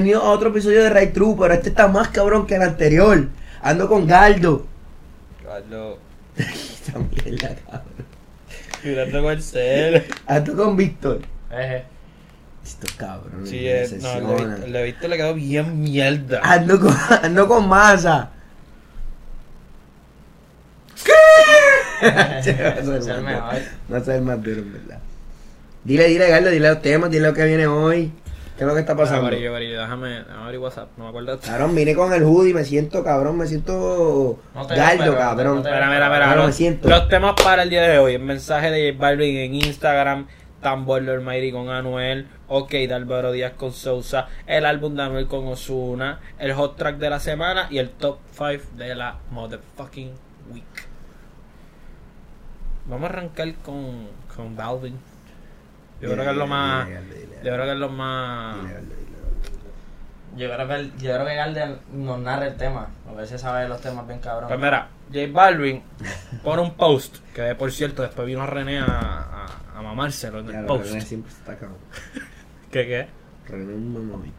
Bienvenido a otro episodio de Ray True, pero este está más cabrón que el anterior. Ando con Galdo. Carlos. Esta mierda, cabrón. Mirando con el cel. Ando con Víctor. Eje. Estos cabrones. Sí, es, no, el de. Víctor- le quedó bien mierda. Ando con, ando con masa. Mejor. No sé el más duro, en verdad. Dile, dile, Galdo, dile los temas, dile lo que viene hoy. ¿Qué es lo que está pasando? Amarillo, amarillo, déjame, déjame abrir WhatsApp, no me acuerdo. Cabrón, vine con el hoodie, me siento cabrón, me siento No galdo, cabrón. no mira, mira. No, los, me siento. los temas para el día de hoy. El mensaje de J Balvin en Instagram. Tambor de Almighty con Anuel. Ok, de Álvaro Díaz con Sousa. El álbum de Anuel con Osuna. El hot track de la semana. Y el top 5 de la motherfucking week. Vamos a arrancar con, con Balvin. Yo creo que es lo más. Yo creo que es lo más. Yo creo que el- yo creo que Galder nos narra el tema. A ver si sabe los temas bien cabrón. Pues mira, J Balvin pone un post. Que por cierto, después vino René a, a, a mamárselo en el Claro, post. René siempre está cabrón. ¿Qué qué? René es un mamabicho.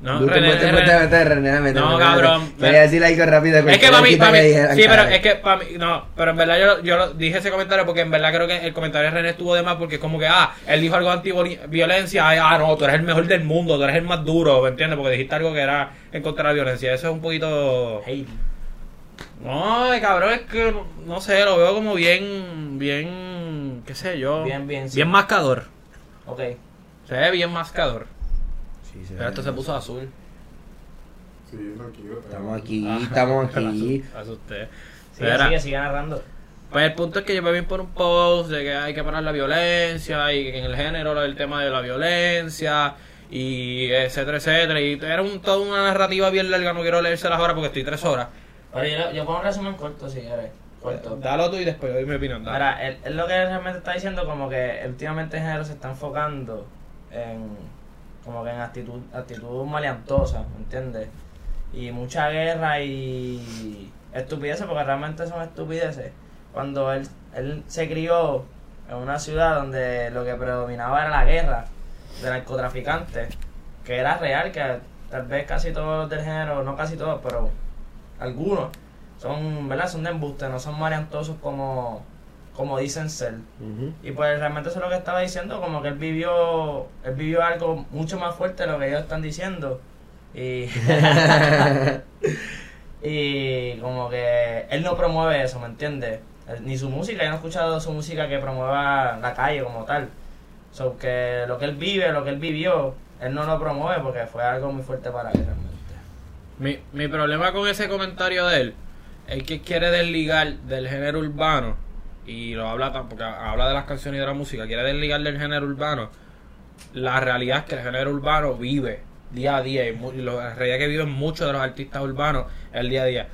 No, Tú te René, puedes- René- te metes, René, No, cabrón. métete. Quería decir algo rápido. Es que para mí, para mí, sí, pero es que para mí, no, pero en verdad yo, yo lo- dije ese comentario porque en verdad creo que el comentario de René estuvo de más porque es como que, ah, él dijo algo anti-violencia, ah, no, tú eres el mejor del mundo, tú eres el más duro, ¿me entiendes? Porque dijiste algo que era en contra de la violencia, eso es un poquito... Hey. No, cabrón, es que, no sé, lo veo como bien, bien, qué sé yo, Bien, bien, sí. bien mascador, Ok. se ve bien mascador, se pero esto se puso azul. Sí, tranquilo. Estamos aquí, Ah, estamos aquí. Asusté. Sigue, sigue, sigue narrando. Pues el punto es que yo me vi por un post de que hay que parar la violencia y que en el género el tema de la violencia y etcétera, etcétera. Y era un, toda una narrativa bien larga, no quiero leérselas ahora porque estoy tres horas. Pero yo, yo pongo un resumen corto si quieres. Corto. Dalo tú y después doy mi opinión. dale. Mira, él, él lo que realmente está diciendo como que últimamente el género se está enfocando en como que en actitud, actitud maleantosa, ¿me entiendes? Y mucha guerra y estupideces, porque realmente son estupideces. Cuando él, él se crió en una ciudad donde lo que predominaba era la guerra de narcotraficantes, que era real, que tal vez casi todos los del género, no casi todos, pero algunos, son, ¿verdad? Son de embuste, no son maleantosos como, como dicen ser. Y pues realmente eso es lo que estaba diciendo, como que él vivió, él vivió algo mucho más fuerte de lo que ellos están diciendo. Y, y como que él no promueve eso, ¿me entiendes? Él- Ni su música, yo no he escuchado su música que promueva la calle como tal. So que lo que él vive, lo que él vivió, él no lo promueve porque fue algo muy fuerte para él realmente. Mi, mi problema con ese comentario de él es que quiere desligar del género urbano y lo habla porque habla de las canciones y de la música, quiere desligar del género urbano. La realidad es que el género urbano vive día a día y, mu- y lo- la realidad que viven muchos de los artistas urbanos el día a día.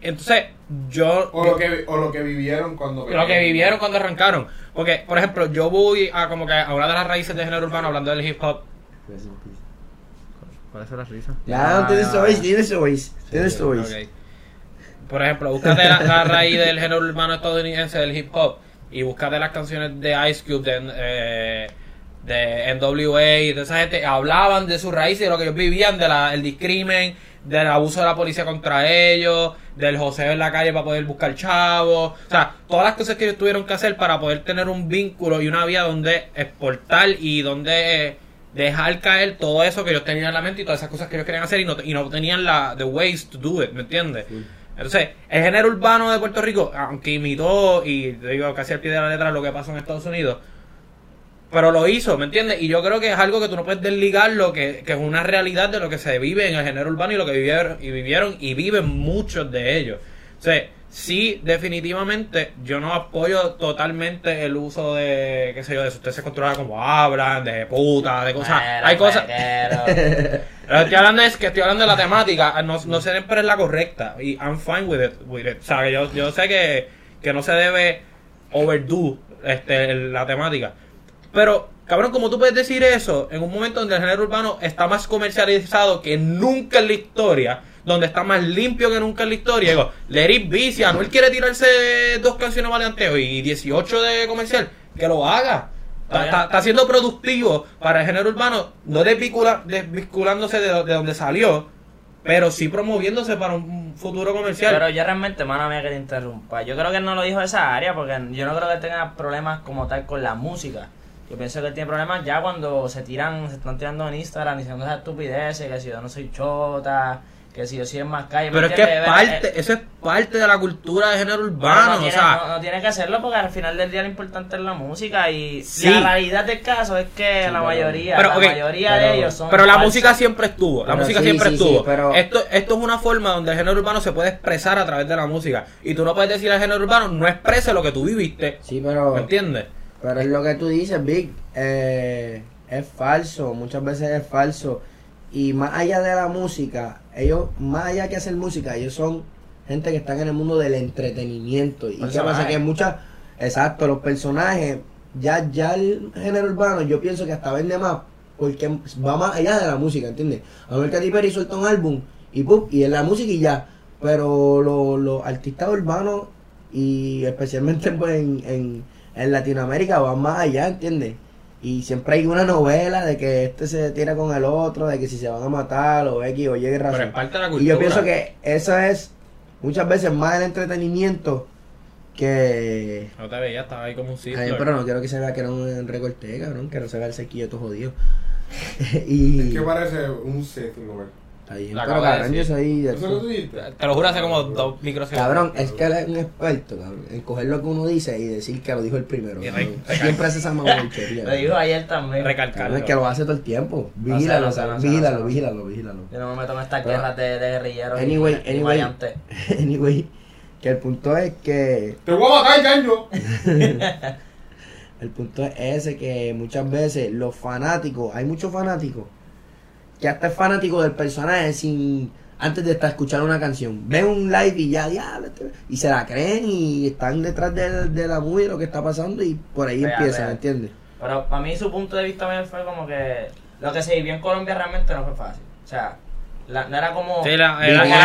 Entonces, yo O lo que, o lo que vivieron cuando. lo que vivieron cuando arrancaron. Porque, por ejemplo, yo voy a como que a hablar de las raíces del género urbano hablando del hip hop. ¿Cuál es la risa? Ya, no tienes voice, tienes voice. Tienes voice. Por ejemplo, búscate la, la raíz del género urbano estadounidense del hip hop y búscate las canciones de Ice Cube, de, eh, de NWA y de esa gente. Hablaban de sus raíces, de lo que ellos vivían, del discrimen, del abuso de la policía contra ellos, del joseo en la calle para poder buscar chavos. O sea, todas las cosas que ellos tuvieron que hacer para poder tener un vínculo y una vía donde exportar y donde eh, dejar caer todo eso que ellos tenían en la mente y todas esas cosas que ellos querían hacer y no, y no tenían la the ways to do it, ¿me entiendes? Entonces, el género urbano de Puerto Rico, aunque imitó y te digo casi al pie de la letra lo que pasó en Estados Unidos, pero lo hizo, ¿me entiendes? Y yo creo que es algo que tú no puedes desligar lo que, que es una realidad de lo que se vive en el género urbano y lo que vivieron y vivieron y viven muchos de ellos. O sí, definitivamente yo no apoyo totalmente el uso de, qué sé yo, de se controlan como hablan, de puta, de cosas. Hay cosas. que estoy hablando es que estoy hablando de la temática, no, no siempre es la correcta. Y I'm fine with it. with it. O sea, que yo, yo sé que, que no se debe overdo este, la temática. Pero, cabrón, como tú puedes decir eso en un momento donde el género urbano está más comercializado que nunca en la historia, donde está más limpio que nunca en la historia, digo, Be, si Anuel quiere tirarse dos canciones maleanteo y 18 de comercial, que lo haga. Está, está- está siendo productivo para el género urbano, no desvincula- desvinculándose de, de donde salió, pero sí promoviéndose para un futuro comercial. Pero yo realmente, mano mía, que te interrumpa. Yo creo que él no lo dijo de esa área porque yo no creo que tenga problemas como tal con la música. Yo pienso que él tiene problemas ya cuando se tiran, se están tirando en Instagram diciendo esas estupideces, que si yo no soy chota, que si yo soy en más calle. ¿me Pero es que es entiendes? Eh, parte, eso es parte de la cultura de género no, urbano, no o tiene, sea, no- no tiene que hacerlo porque al final del día lo importante es la música y Sí. la realidad del caso es que la mayoría, Pero, la mayoría pero- de ellos son pero la falsos. música siempre estuvo, la Pero música sí, siempre sí, sí, estuvo. pero- Esto, esto es una forma donde el género urbano se puede expresar a través de la música. Y tú no puedes decir al género urbano, no exprese lo que tú viviste. Sí, pero, ¿Me entiendes? pero es lo que tú dices, Big. eh, es falso, muchas veces es falso. Y más allá de la música, ellos, más allá que hacer música, ellos son gente que están en el mundo del entretenimiento. ¿Y qué pasa? Personajes. Que muchas, exacto, los personajes, ya, ya el género urbano, yo pienso que hasta vende más, porque va más allá de la música, ¿entiendes? A ver Katy Perry suelta un álbum y pum, y en la música y ya. Pero lo- los artistas urbanos, y especialmente pues en, en, en Latinoamérica, van más allá, ¿entiendes? Y siempre hay una novela de que este se tira con el otro, de que si se van a matar o X o Y Pero razón. es parte de la cultura. Y yo pienso que eso es muchas veces más el entretenimiento que... No te veía, estaba ahí como un ciclo. Ay, pero no quiero que se vea que era un recorte, cabrón, que no se vea el sequillo todo jodido. y... Es que parece un set, Robert. Pero acabo de. Te lo juro hace como dos microsegundos. Cabrón, es que él es un experto, cabrón, en coger lo que uno dice y decir que lo dijo el primero. Cabrón. Siempre hace esa mamabichería. Lo dijo ayer también. Recalcarlo. Es que lo hace todo el tiempo. Vigílalo, vigílalo, vigílalo, vigílalo. Yo no me meto en estas guerras de, de guerrilleros y- Anyway, y, anyway. variantes. Anyway, que el punto es que ¡Te voy a matar, Caño! el punto es ese que muchas veces los fanáticos, hay muchos fanáticos que hasta es fanático del personaje sin antes de estar escuchando una canción. Ven un live y ya, diablo, este- y se la creen y están detrás de, de la movie, lo que está pasando y por ahí Real, empiezan. ¿entiendes? Pero para mí su punto de vista fue como que lo que se vivió en Colombia realmente no fue fácil. O sea, la- no era como... Sí, la-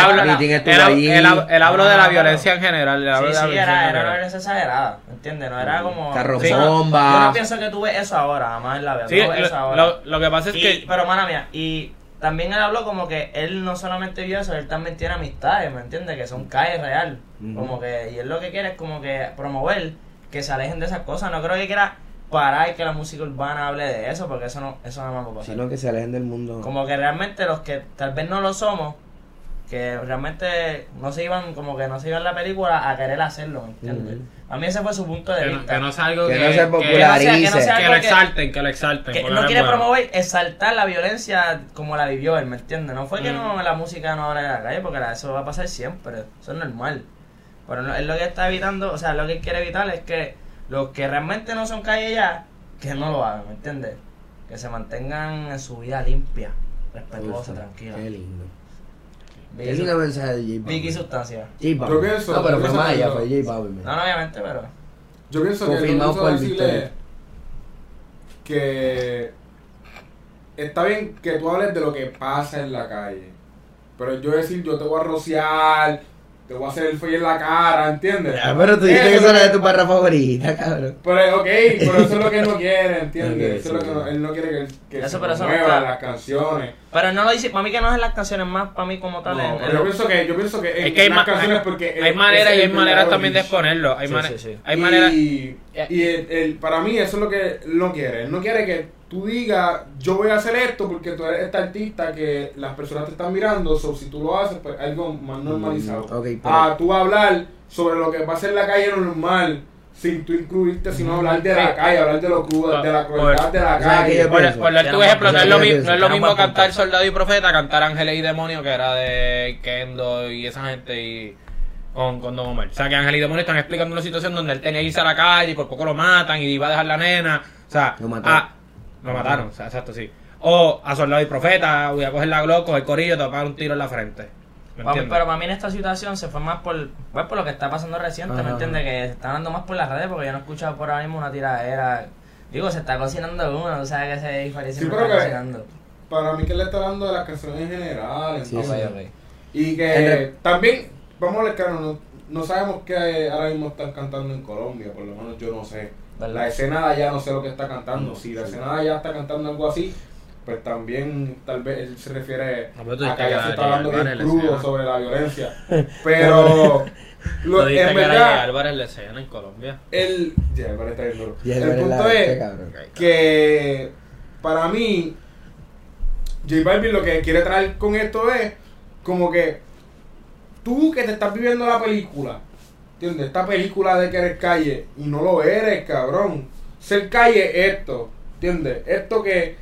habla, Vitín estuvo él, allí. él, hab- él habló de la Ah, violencia en general. Sí, de la sí, era, era una violencia exagerada, ¿entiendes? No era como... Carro Yo no- bomba. Yo no pienso que tú ves eso ahora, jamás en la vida. Sí, no lo, ahora. lo- lo que pasa es Y- que. Pero, mala mía, y también él habló como que él no solamente vio eso, él también tiene amistades, ¿me entiendes? Que son calles real. Como que, y él lo que quiere es como que promover que se alejen de esas cosas. No creo que quiera parar y que la música urbana hable de eso, porque eso no, eso no va a pasar. Sino que se alejen del mundo. Como que realmente los que tal vez no lo somos, que realmente no se iban, como que no se iban la película a querer hacerlo, ¿me entiendes? A mí ese fue su punto de que, no, vista. que no sea algo Que que, no se que- popularice. que no sea que algo lo que- exalten, que lo exalten. que no quiere bueno. promover exaltar la violencia como la vivió él, ¿me entiendes? No fue que no la música no habla de la calle, porque la- eso va a pasar siempre, eso es normal. Pero no- él lo que está evitando, o sea, lo que él quiere evitar es que los que realmente no son calle ya, que no lo hagan, ¿me entiendes? Que se mantengan en su vida limpia, respetuosa, tranquila. Qué lindo. Qué Vicky, lindo mensaje de J Vicky sustancia. J Balvin. Yo pienso- No, pero fue pienso más allá, que fue J Balvin. No, no, obviamente, pero... Yo pienso que Confirmado que por decirle es que está bien que tú hables de lo que pasa en la calle. Pero yo decir, yo te voy a rociar, te voy a hacer el feo en la cara, ¿entiendes? Ya, pero tú dijiste que Eso esa era es- de tu barra favorita, cabrón. Pero, ok, pero eso es lo que él no quiere, ¿entiendes? Eso es lo que no- él no quiere que, que Eso, se muevan las canciones. Pero no lo dice, para mí que no es en las canciones más, para mí como tal. No, en- en- yo pienso que, yo pienso que en Es que hay, las ma- canciones hay- porque hay maneras y hay maneras también de exponerlo. Hay, Sí, sí, sí. hay maneras. Y, y el- el- para mí eso es lo que él no quiere. Él no quiere que tú digas, yo voy a hacer esto porque tú eres esta artista que las personas te están mirando. So, si tú lo haces, pues algo más normalizado. Mm, ok, pero- Ah, tú hablar sobre lo que pasa en la calle normal. Sin tú incluirte, sino hablar de la calle, hablar de lo crudo, de la crueldad de la calle. Por, dar tu ejemplo, no es lo, punto. mi- Yo no es lo mismo cantar. Soldado y Profeta, cantar Ángeles y Demonios, que era de Kendo y esa gente y con, con Don Omar. O sea, que Ángeles y Demonios están explicando una situación donde él tenía que irse a la calle y por poco lo matan y iba a dejar la nena. O sea, Lo mataron. lo mataron, o sea, exacto, sí. O a Soldado y Profeta, voy a coger la Glock, coger el corillo, te voy a pegar un tiro en la frente. Pero para mí en esta situación se fue más por, pues, por lo que está pasando reciente, Ajá. ¿me entiendes? Que se está dando más por las redes porque yo no he escuchado por ahora mismo una tiradera. Digo, se está cocinando uno, tú sabes que se diferencia Sí, se está cocinando. Para mí que él le está hablando de las canciones en general. Sí, entonces- Ok, ok. Y que también, vamos a ver claro, no, no sabemos qué ahora mismo están cantando en Colombia, por lo menos yo no sé. ¿verdad? La escena de allá no sé lo que está cantando. No, si la sí. escena de allá está cantando algo así, pues también tal vez él se refiere No, a que allá se está de hablando bien crudo sobre la violencia. Pero Lo en que era verdad, Álvarez la escena en Colombia. el. Está bien duro. Y El el punto la- es cabrón. que para mí J Balvin lo que quiere traer con esto es como que tú que te estás viviendo la película, ¿entiendes? Esta película de que eres calle y no lo eres, cabrón. Ser calle es esto, ¿entiendes? Esto que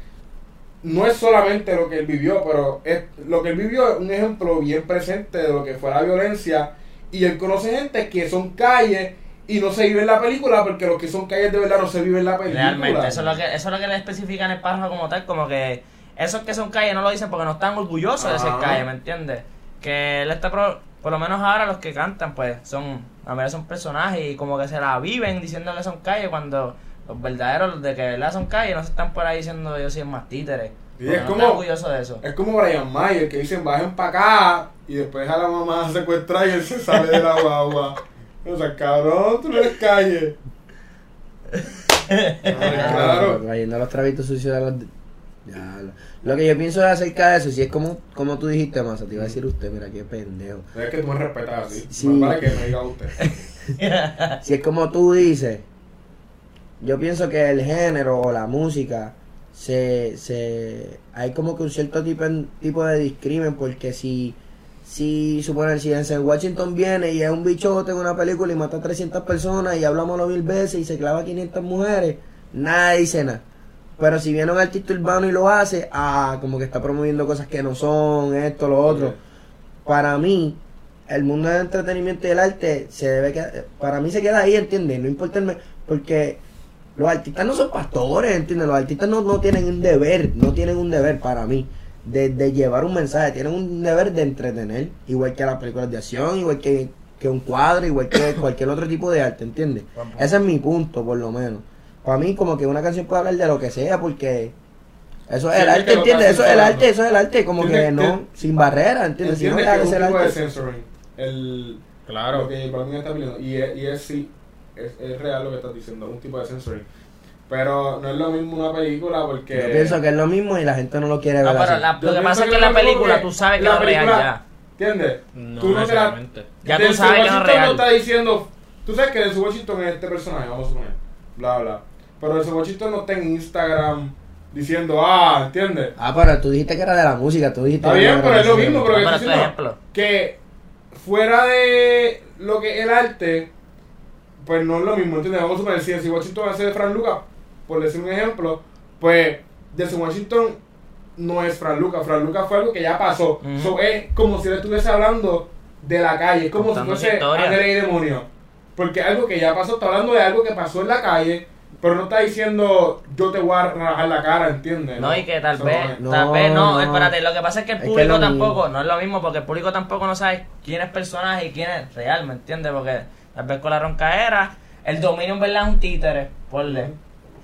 no es solamente lo que él vivió, pero es, lo que él vivió es un ejemplo bien presente de lo que fue la violencia y él conoce gente que son calles y no se vive en la película porque los que son calles de verdad no se vive en la película. Realmente, eso es lo que eso es lo que le especifica en el párrafo como tal, como que esos que son calle no lo dicen porque no están orgullosos de ser Ajá. calle, ¿me entiendes? Que él está pro- por lo menos ahora los que cantan pues son a ver son personajes y como que se la viven diciendo que son calle cuando los verdaderos los de que de verdad son calle no se están por ahí diciendo yo soy más títere. Porque es no como- están orgullosos de eso. Es como Brian Mayer que dicen bajen para acá y después a la mamá secuestra y él se sale de la guagua. O sea, cabrón, tú no eres calle. Ay, claro. Trayendo los trabitos sucios de los. Ya, lo, lo que yo pienso es acerca de eso, si es como, como tú dijiste, Masa, te iba a decir usted, mira qué pendejo. Es que tú me respetas así. Sí. Más vale que me diga usted. Si es como tú dices, yo pienso que el género o la música se, se hay como que un cierto tipo, tipo de discrimen porque si si suponen si Denzel Washington viene y es un bichote en una película y mata a 300 personas y habla malo mil veces y se clava a 500 mujeres, nadie dice nada. Pero si viene un artista urbano y lo hace, ah, como que está promoviendo cosas que no son, esto, lo otro. Para mí, el mundo del entretenimiento y el arte se debe quedar, para mí se queda ahí, ¿entiendes? No importa el porque los artistas no son pastores, ¿entiendes? Los artistas no, no tienen un deber, no tienen un deber para mí de, de llevar un mensaje, tienen un deber de entretener, igual que las películas de acción, igual que, que un cuadro, igual que cualquier otro tipo de arte, ¿entiendes? Ese es mi punto, por lo menos. Para mí, como que una canción puede hablar de lo que sea, porque eso es Sí, el arte, ¿entiendes? Eso es el arte, eso es el arte, como que no, sin barrera, ¿entiendes? Si no que es de arte. censoring. El, Claro. Lo que Balvin está pidiendo. Y es, y es sí, es, es real lo que estás diciendo, es un tipo de censoring. Pero no es lo mismo una película porque. Yo pienso que es lo mismo y la gente no lo quiere No, ver pero así. la- Yo lo que pasa es que es la película que tú sabes que la no es real película- ya. ¿Entiendes? No tú no te la. necesariamente. Ya tú sabes que no es real. no está diciendo. Tú sabes que Denzel Washington es este personaje, vamos a suponer. Bla, bla. Pero Denzel Washington no está en Instagram diciendo, ah, ¿entiendes? Ah, pero tú dijiste que era de la música, tú dijiste Está bien, no pero es lo mismo, pero No, que pero tu diciendo ejemplo. que fuera de lo que es el arte, pues no es lo mismo, ¿entiendes? Vamos a suponer, si Denzel Washington hace de Fran Lucas, por decir un ejemplo, pues Denzel Washington no es Fran Lucas, Fran Lucas fue algo que ya pasó. So, es como si él estuviese hablando de la calle, es como Contando si fuese historia. Ángel y Demonio. Porque algo que ya pasó, está hablando de algo que pasó en la calle, pero no está diciendo yo te voy a rajar la cara, ¿entiendes? No, y que tal Eso vez, no tal vez no, no. espérate, lo que pasa es que el público es tampoco, mismo. no es lo mismo porque el público tampoco no sabe quién es personaje y quién es real, ¿me entiendes? Porque tal vez con la roncaera, el dominio en verdad es un títere, ponle.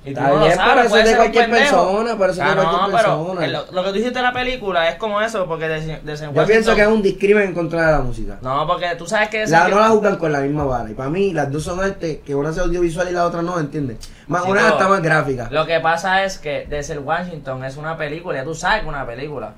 Y tú no lo pero sabes, eso puede ser cualquier persona, pero eso es de Ah, no, pero persona. el- lo, que tú dijiste de la película es como eso, porque de, de Yo pienso que es un discrimen en contra de la música. No, porque tú sabes que... La, no la juzgan con la misma vara. Y para mí, las dos son arte, que una es audiovisual y la otra no, ¿entiendes? Más, Sí, una pero- está más gráfica. Lo que pasa es que Desde Washington es una película, ya tú sabes que es una película.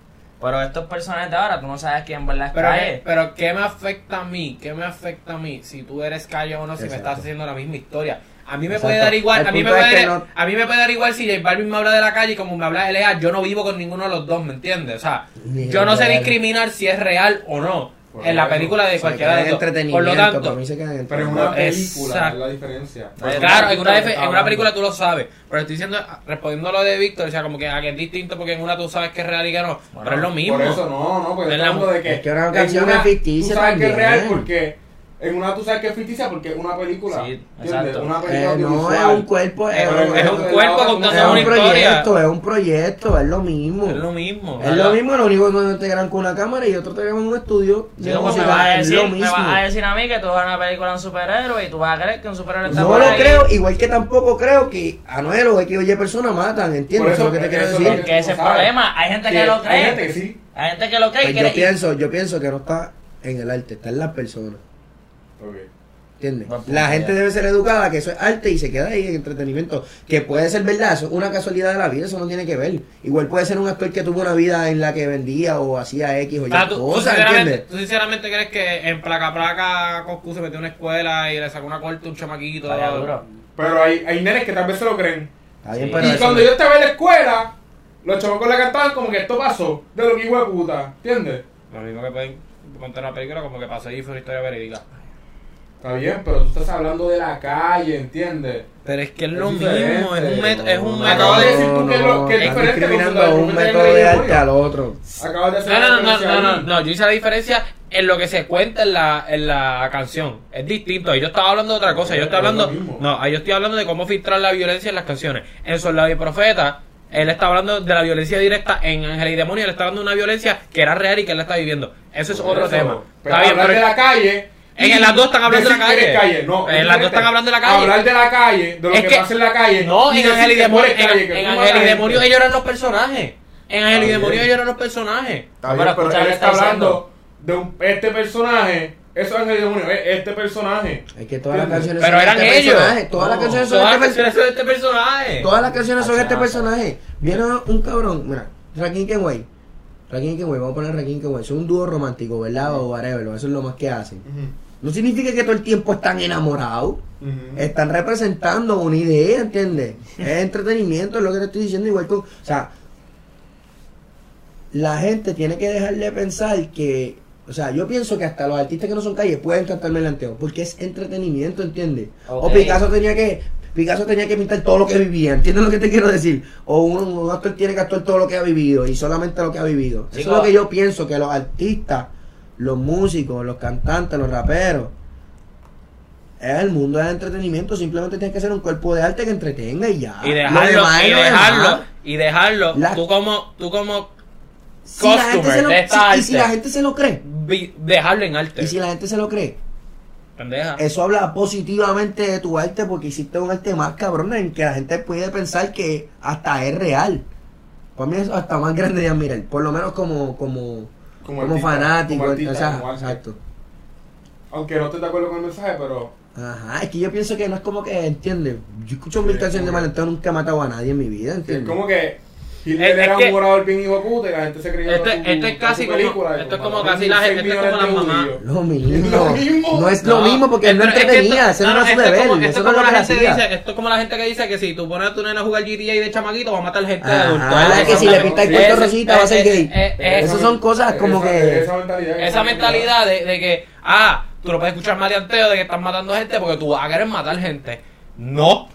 Pero estos personajes de ahora, tú no sabes quién verdad es Pero, calle. ¿qué, pero ¿qué me afecta a mí? ¿Qué me afecta a mí si tú eres calle o no? Si me estás haciendo la misma historia. A mí me Exacto. puede dar igual, El a mí me puede, dar- no- a mí me puede dar igual si J Balvin me habla de la calle y como me habla de Lea, yo no vivo con ninguno de los dos, ¿me entiendes? O sea, Ni yo no sé real. discriminar si es real o no en la película de cualquiera de en los dos. Por lo tanto, mí se queda en Pero es una película, Exacto. es la diferencia. Pues Claro, en una, en una película tú lo sabes, pero estoy diciendo, respondiendo a lo de Víctor, o sea, como que, que es distinto porque en una tú sabes que es real y que no, Bueno, pero es lo mismo. Por eso no, no, porque Es hablando de que. es que una en canción es ficticia Tú sabes que es real porque. En una tú sabes que es ficticia porque es una película. Sí, exacto. Una Eh, película no, es un cuerpo, es, Es un- es es un- cuerpo contando es una un historia. proyecto, es un proyecto, es lo mismo. Es lo mismo. Es lo mismo, lo único que uno te graban con una cámara y otro te graban en un estudio Sí, como me música, vas, a es decir, me vas a decir a mí que tú vas a una película de un superhéroe y tú vas a creer que un superhéroe está No por lo ahí. creo, igual que tampoco creo que Anuel o X o Y personas matan, ¿entiendes? Por Eso es lo que te quiero eso decir. lo Es que ese es el problema. Hay gente que lo Hay cree. gente que sí. Hay gente que lo cree y Pues quiere- yo pienso, yo pienso que no está en el arte, está en las personas. Ok. ¿Entiendes? La gente debe ser educada que eso es arte y se queda ahí en entretenimiento. Que puede ser verdad, eso es una casualidad de la vida, eso no tiene que ver. Igual puede ser un actor que tuvo una vida en la que vendía o hacía X o Y cosas, ¿entiendes? tú sinceramente crees que en placa placa Coscu se metió en una escuela y le sacó una corte a un chamaquito. Pero hay, hay nenes que tal vez se lo creen. Sí. y eso cuando yo estaba en la escuela, los chavos le cantaban como que esto pasó, de lo que hijo de puta, ¿entiendes? Lo mismo que pueden contar una película como que pasó y fue una historia verídica. Está bien, pero tú estás hablando de la calle, ¿entiendes? Pero es que es Es lo diferente. mismo, es un, met- es un No, Acabas de método. decir tú que lo- que es diferente discriminando la un método de arte al otro. Acabas de hacer No, no, no, no, no, no, no, yo hice la diferencia en lo que se cuenta en la, en la canción. Es distinto. Ahí yo estaba hablando de otra cosa. Yo estoy hablando. No, ahí yo estoy hablando de cómo filtrar la violencia en las canciones. En Soldado y Profeta, él está hablando de la violencia directa. En Ángel y Demonio, él está hablando de una violencia que era real y que él la está viviendo. Eso es otro eso. tema. Pero Está bien, hablar pero. de la calle. En las dos están hablando de la eres calle. No, En las dos están hablando de la calle. Hablar de la calle, de lo Es que, que- pasa en la calle. No, en Ángel y Demonio, en, calle, Ángel y. Demonio ellos eran los personajes. En Ángel y Demonio ellos eran los personajes. Está bien, pero él está hablando de un, este personaje. Eso es Ángel y Demonio, es este personaje. Es que todas las canciones Pero son eran este ellos. personaje. Todas las canciones son Todas este canciones son este personaje. Todas las canciones son este personaje. Viene un cabrón, mira, Rakim Kenway. Rakim Kenway, vamos a poner Rakim Kenway. Son un dúo romántico, ¿verdad? O whatever, eso es lo más que hacen. No significa que todo el tiempo están enamorados. Están representando una idea, ¿entiendes? Es entretenimiento, es lo que te estoy diciendo. Igual con. O sea, la gente tiene que dejar de pensar que. O sea, yo pienso que hasta los artistas que no son calle pueden cantar melanteo, porque es entretenimiento, ¿entiendes? O. Picasso tenía que. Picasso tenía que pintar todo lo que vivía, ¿entiendes lo que te quiero decir? O un, un actor tiene que actuar todo lo que ha vivido y solamente lo que ha vivido. Eso Chico. es lo que yo pienso, que los artistas, los músicos, los cantantes, los raperos, es el mundo del entretenimiento, simplemente tienes que ser un cuerpo de arte que entretenga y ya. y Lo dejarlo demás y lo dejarlo y dejarlo La- tú como tú como Si la gente se lo- de esta si- y si arte. la gente se lo cree, vi- dejarlo en arte y si la gente se lo cree, pendeja eso habla positivamente de tu arte porque hiciste un arte más cabrón en que la gente puede pensar que hasta es real. Para mí es hasta más grande de admirar, por lo menos como como Como como, artista, fanático, como artista, o sea, como arte. exacto. Aunque no estés de acuerdo con el mensaje, pero. Ajá, es que yo pienso que no es como que, ¿entiendes? Yo escucho Sí, mil canciones de Malenteo, nunca he matado a nadie en mi vida, Es ¿entiendes? como que Hitler Es- es era que- un orador bien hijo puta y la gente se creía Esto- su- esto es casi como- película, esto es como casi la gente- esto es como las mamás. Lo mismo. No es lo mismo porque él no es entretenía, esto- ese no, era su es deber, esto es es como la gente dice esto es como la gente que dice que si tú pones a tu nena a jugar GTA de chamaquito va a matar gente de adulto la Eso que si es- le pinta el es- cuento rosita va a ser es- gay. es- es- Esas son cosas como que- Esa mentalidad. esa mentalidad de, de que, ah, tú no puedes escuchar maleanteo de que estás matando gente porque tú vas a querer matar gente. No.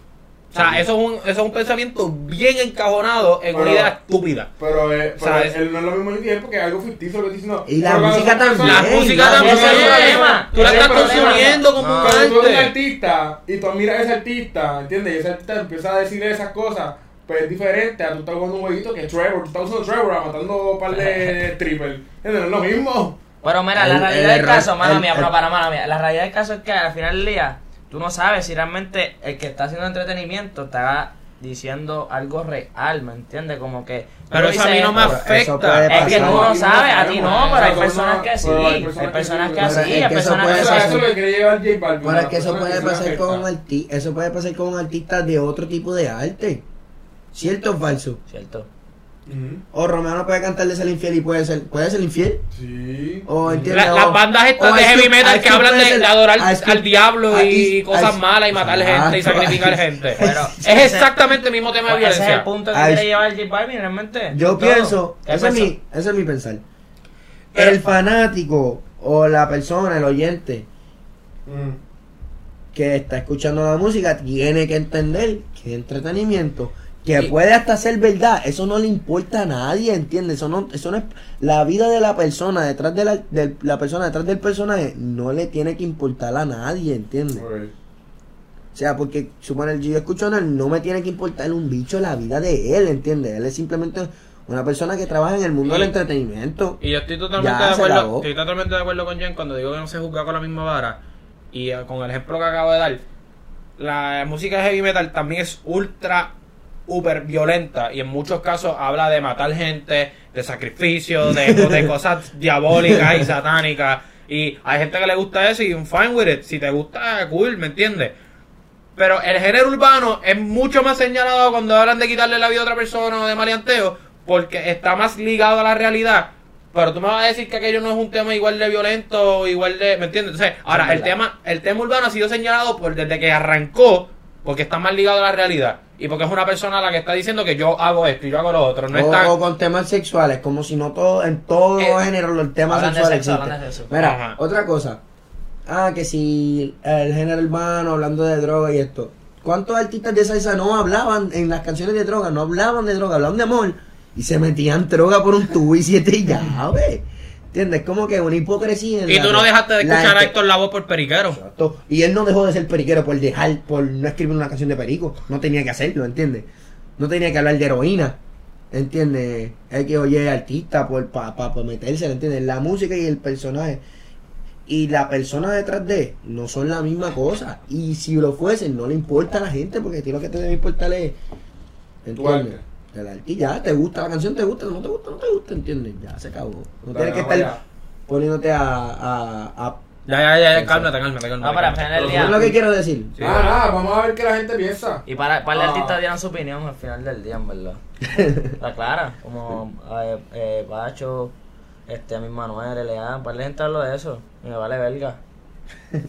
O sea, eso es un, eso es un pensamiento bien encajonado en una idea estúpida. Pero, eh, pero ¿Sabes? él no es lo mismo hoy día porque es algo ficticio lo que estoy diciendo. Y la música también. La música la también es un también. problema. Tú la estás el consumiendo como un Cuando tú eres un arte. artista y tú admiras a ese artista, ¿entiendes? Y ese artista empieza a decir esas cosas, pues es diferente a tú estar jugando un jueguito que es Trevor, tú estás usando Trevor ah, matando un par de triple. ¿Entiendes? No es lo mismo. Pero mira, la El- realidad el del caso, mala el- mía, el- pero para mala mía. La realidad del caso es que al final del día, tú no sabes si realmente el que está haciendo entretenimiento está diciendo algo real, ¿me entiendes? Como que. Pero eso a mí no me afecta. Es que tú no sabes, a ti no, pero hay personas que sí. hay personas que sí. sí, hay personas que pasar. eso le quiere llevar J Balvin. Pero es que eso puede pasar con arti eso puede pasar con artistas de otro tipo de arte. ¿Cierto o falso? ¿Cierto? O Romeo no puede cantarle ser infiel y puede ser, puede ser infiel. Sí. O entiende. La- o- las bandas estas de heavy metal que hablan de, ser- de adorar al diablo y Ice- cosas malas y matar gente y sacrificar gente. Pero- es exactamente el mismo tema de Pues ese es el violencia. punto que quiere llevar J Balvin realmente. Yo Todo. pienso, ¿Qué ese es, mi, ese es mi pensar. Pero- el fanático o la persona, el oyente Mm. que está escuchando la música tiene que entender que es entretenimiento, que Y- puede hasta ser verdad, eso no le importa a nadie, ¿entiendes? Eso no, eso no es la vida de la persona detrás de la, de la persona detrás del personaje no le tiene que importar a nadie, ¿entiendes? O sea, porque supone yo escucho a él, no me tiene que importar un bicho la vida de él, ¿entiendes? Él es simplemente una persona que trabaja en el mundo Y- del entretenimiento. Y yo estoy totalmente Ya, de acuerdo. Estoy totalmente de acuerdo con Jen cuando digo que no se juzga con la misma vara. Y eh, con el ejemplo que acabo de dar, la música de heavy metal también es ultra uber violenta y en muchos casos habla de matar gente, de sacrificio, de, de cosas diabólicas y satánicas. Y hay gente que le gusta eso y un fine with it. Si te gusta, cool, ¿me entiendes? Pero el género urbano es mucho más señalado cuando hablan de quitarle la vida a otra persona o de maleanteo, porque está más ligado a la realidad. Pero tú me vas a decir que aquello no es un tema igual de violento, igual de, ¿me entiendes? Entonces, ahora el tema, el tema urbano ha sido señalado por desde que arrancó, porque está más ligado a la realidad y porque es una persona la que está diciendo que yo hago esto y yo hago lo otro. No o, está. o con temas sexuales, como si no todo, en todo Eh, género sexo, existen. hablan de sexo. Mira, Ajá. otra cosa. Ah, que si el género urbano hablando de droga y esto. ¿Cuántos artistas de salsa no hablaban en las canciones de droga? No hablaban de droga, hablaban de amor y se metían droga por un tubo y siete llaves. ¿Entiendes? Como que una hipocresía. en Y la- tú no dejaste de escuchar a Héctor Lavoe por periquero. Exacto. Y él no dejó de ser periquero por dejar, por no escribir una canción de perico. No tenía que hacerlo, ¿entiendes? No tenía que hablar de heroína. ¿Entiendes? Hay que oye artista por para pa, pa meterse, ¿entiendes? La música y el personaje. Y la persona detrás de no son la misma cosa. Y si lo fuesen, no le importa a la gente, porque a ti lo que te debe importar es. ¿Entiendes? El arte. Y ya, te gusta la canción, te gusta, no te gusta, no te gusta, ¿entiendes? Ya se acabó. No tienes que estar poniéndote a, a, a Ya, ya, ya, cálmate, cálmate, cálmate. Al cálmate. final del ¿Eso es lo día. que quiero decir? Sí. Nada, vamos a ver qué la gente piensa. Y para, para el Ah. artista dieron su opinión al final del día, en verdad. Está clara. Como eh, eh, Pacho, este, a mi Manuel, L.A. Para la gente habló de eso. Y me vale verga.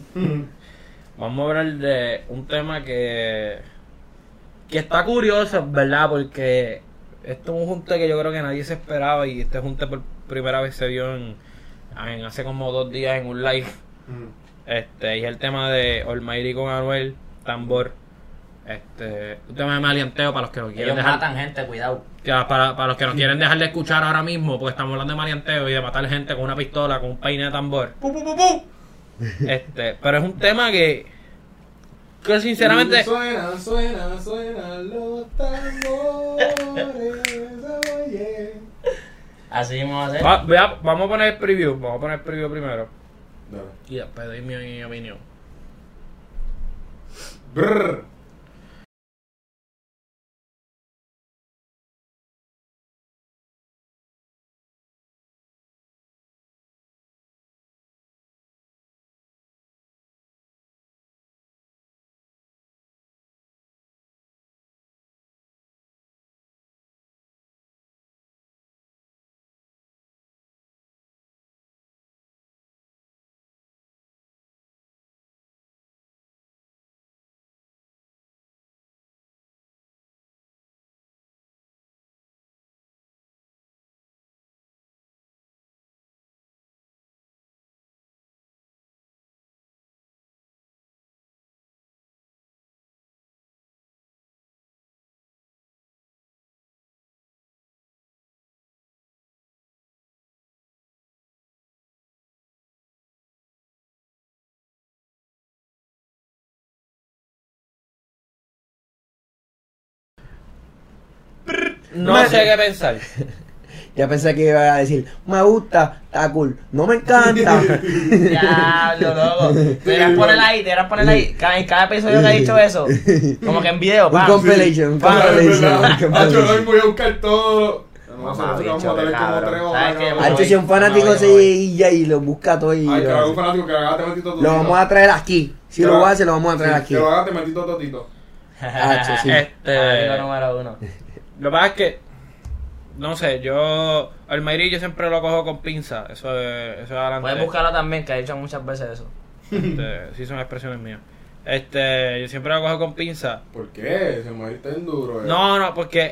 Vamos a hablar de un tema que que está curioso, ¿verdad? Porque esto es un junte que yo creo que nadie se esperaba y este junte por primera vez se vio en, en hace como dos días en un live. Este, y el tema de Almighty con Anuel, tambor. Este, un tema de malianteo para los que no quieren Ellos dejar matan gente, cuidado. ya, para, para los que no quieren dejar de escuchar ahora mismo, porque estamos hablando de maleanteo y de matar gente con una pistola, con un peine de tambor. ¡Pu, pu, pu, pu! Este, pero es un tema que, que sinceramente, Suena, suena, suena los tambores. oye. Así mismo va a ser. va- vea, vamos a poner el preview, vamos a poner el preview primero Dale. y después doy mi, mi opinión. Brr. No Me- sé qué pensar. Ya pensé que iba a decir, me gusta, está cool, no me encanta. Diablo, loco. Deberías poner ahí, deberías poner ahí. Cada, en cada episodio que ha dicho eso. Como que en video, un compilation, un compilation. compilation. hoy voy a buscar todo. No Mamá, vamos a tener como tres horas. Hacho, si un fanático se y ya y lo busca todo y Ay, lo, que hace. fanático que haga te metito totito. Lo vamos a traer aquí. Si lo haga- voy a hacer, lo vamos a traer aquí. Que lo haga te metito totito. Hacho, sí. Este, número uno. Lo que pasa es que, no sé, yo, el Mayri yo siempre lo cojo con pinza, eso es, eso es adelante. Puedes buscarlo también, que ha dicho muchas veces eso. Este, sí son expresiones mías. Este, yo siempre lo cojo con pinza. ¿Por qué? Se me está en duro. eh. No, no, porque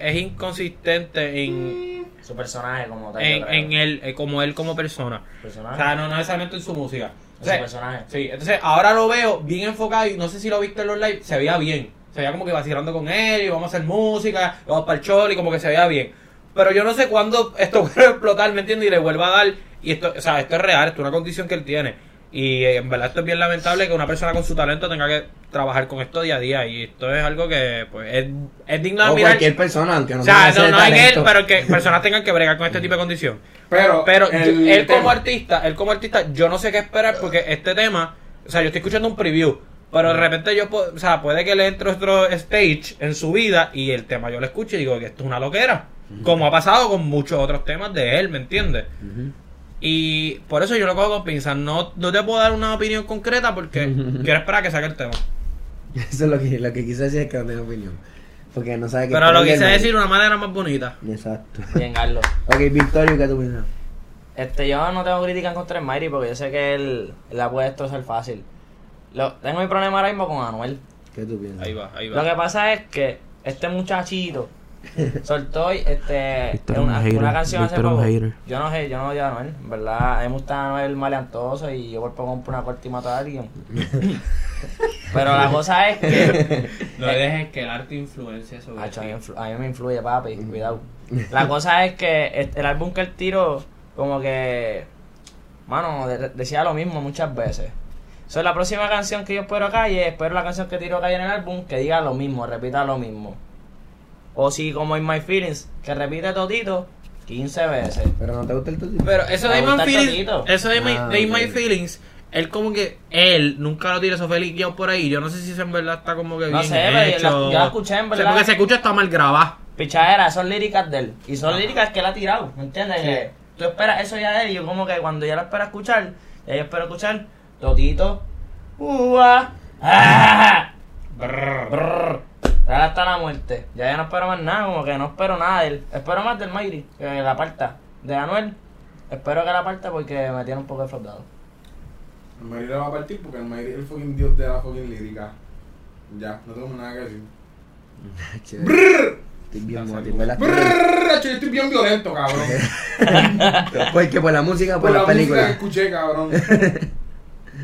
es, es inconsistente en, Su personaje como tal. en, en él, eh, como él como persona. O Personaje. sea, no, no necesariamente en su música. En su personaje. sí, entonces ahora lo veo bien enfocado y no sé si lo viste en los live, se veía bien. Se veía como que vacilando con él y vamos a hacer música, y vamos para el show y como que se veía bien. Pero yo no sé cuándo esto vuelve a explotar, ¿me entiendes? Y le vuelva a dar. Y esto, o sea, esto es real, esto es una condición que él tiene. Y en verdad esto es bien lamentable que una persona con su talento tenga que trabajar con esto día a día. Y esto es algo que, pues, es, es digno de O mirar. cualquier persona, aunque no O sea, no, no en él, pero que personas tengan que bregar con este tipo de condición. Pero, Pero él como tema- artista, él como artista, yo no sé qué esperar porque este tema, o sea, yo estoy escuchando un preview, pero de repente yo, puedo- o sea, puede que le entre otro stage en su vida y el tema yo lo escucho y digo que esto es una loquera, como ha pasado con muchos otros temas de él, ¿me entiendes? Ujú. Y por eso yo lo cojo con pinzas. No, no te puedo dar una opinión concreta porque quiero esperar a que saque el tema. Eso es lo que, lo que quise decir es que no tengo opinión. Porque no sabe que Pero lo quise decir de una manera más bonita. Exacto. Bien, Carlos. Ok, Victorio, ¿qué tú piensas? Este, yo no tengo crítica contra de Mayri porque yo sé que él, él la puede destrozar fácil. Lo, tengo mi problema ahora mismo con Anuel. ¿Qué tú piensas? Ahí va, ahí Lo va. que pasa es que este muchachito soltó este una, hater, una canción hace poco. hater. Yo no sé, yo no odio a Anuel, en verdad. A mí me gusta Anuel maleantoso y yo por poco compro una corta y mato a alguien. Pero la cosa es que No dejes que el arte influencie sobre a, mí ti. me influ- a mí me influye, papi, cuidado. La cosa es que el, álbum que él tiró, como que, mano, de- decía lo mismo muchas veces. So, la próxima canción que yo espero Calle, espero la canción que tiró Calle en el álbum, que diga lo mismo, repita lo mismo. O si, como In My Feelings, que repite todito 15 veces. Pero no te gusta el tuyo. Pero eso de My el Feelings, totito. eso de, My, Ah, de My ok. Feelings, él como que, él nunca lo tira eso feliz guiado por ahí. Yo no sé si eso en verdad está como que No bien sé, pero yo hecho. la- yo la escuché, en O sea, verdad. porque se escucha está mal grabado. Pichadera, son líricas de él. Y son Ajá. líricas que él ha tirado, ¿me entiendes? Que tú esperas eso ya de él y yo como que cuando ya lo espero escuchar, ya yo espero escuchar Totito, Ua, ah, brr, brr, hasta la muerte. Ya ya no espero más nada, como que no espero nada de él. Espero más del Mayri, que la parta. De Anuel, espero que la parta porque me tiene un poco defraudado. El Mayri la va a partir porque el Mayri es el fucking dios de la fucking lírica. Ya, no tengo nada que decir. Estoy bien. Brrr, estoy bien violento, cabrón. Porque por la música, por, Por la la música que película. escuché, cabrón.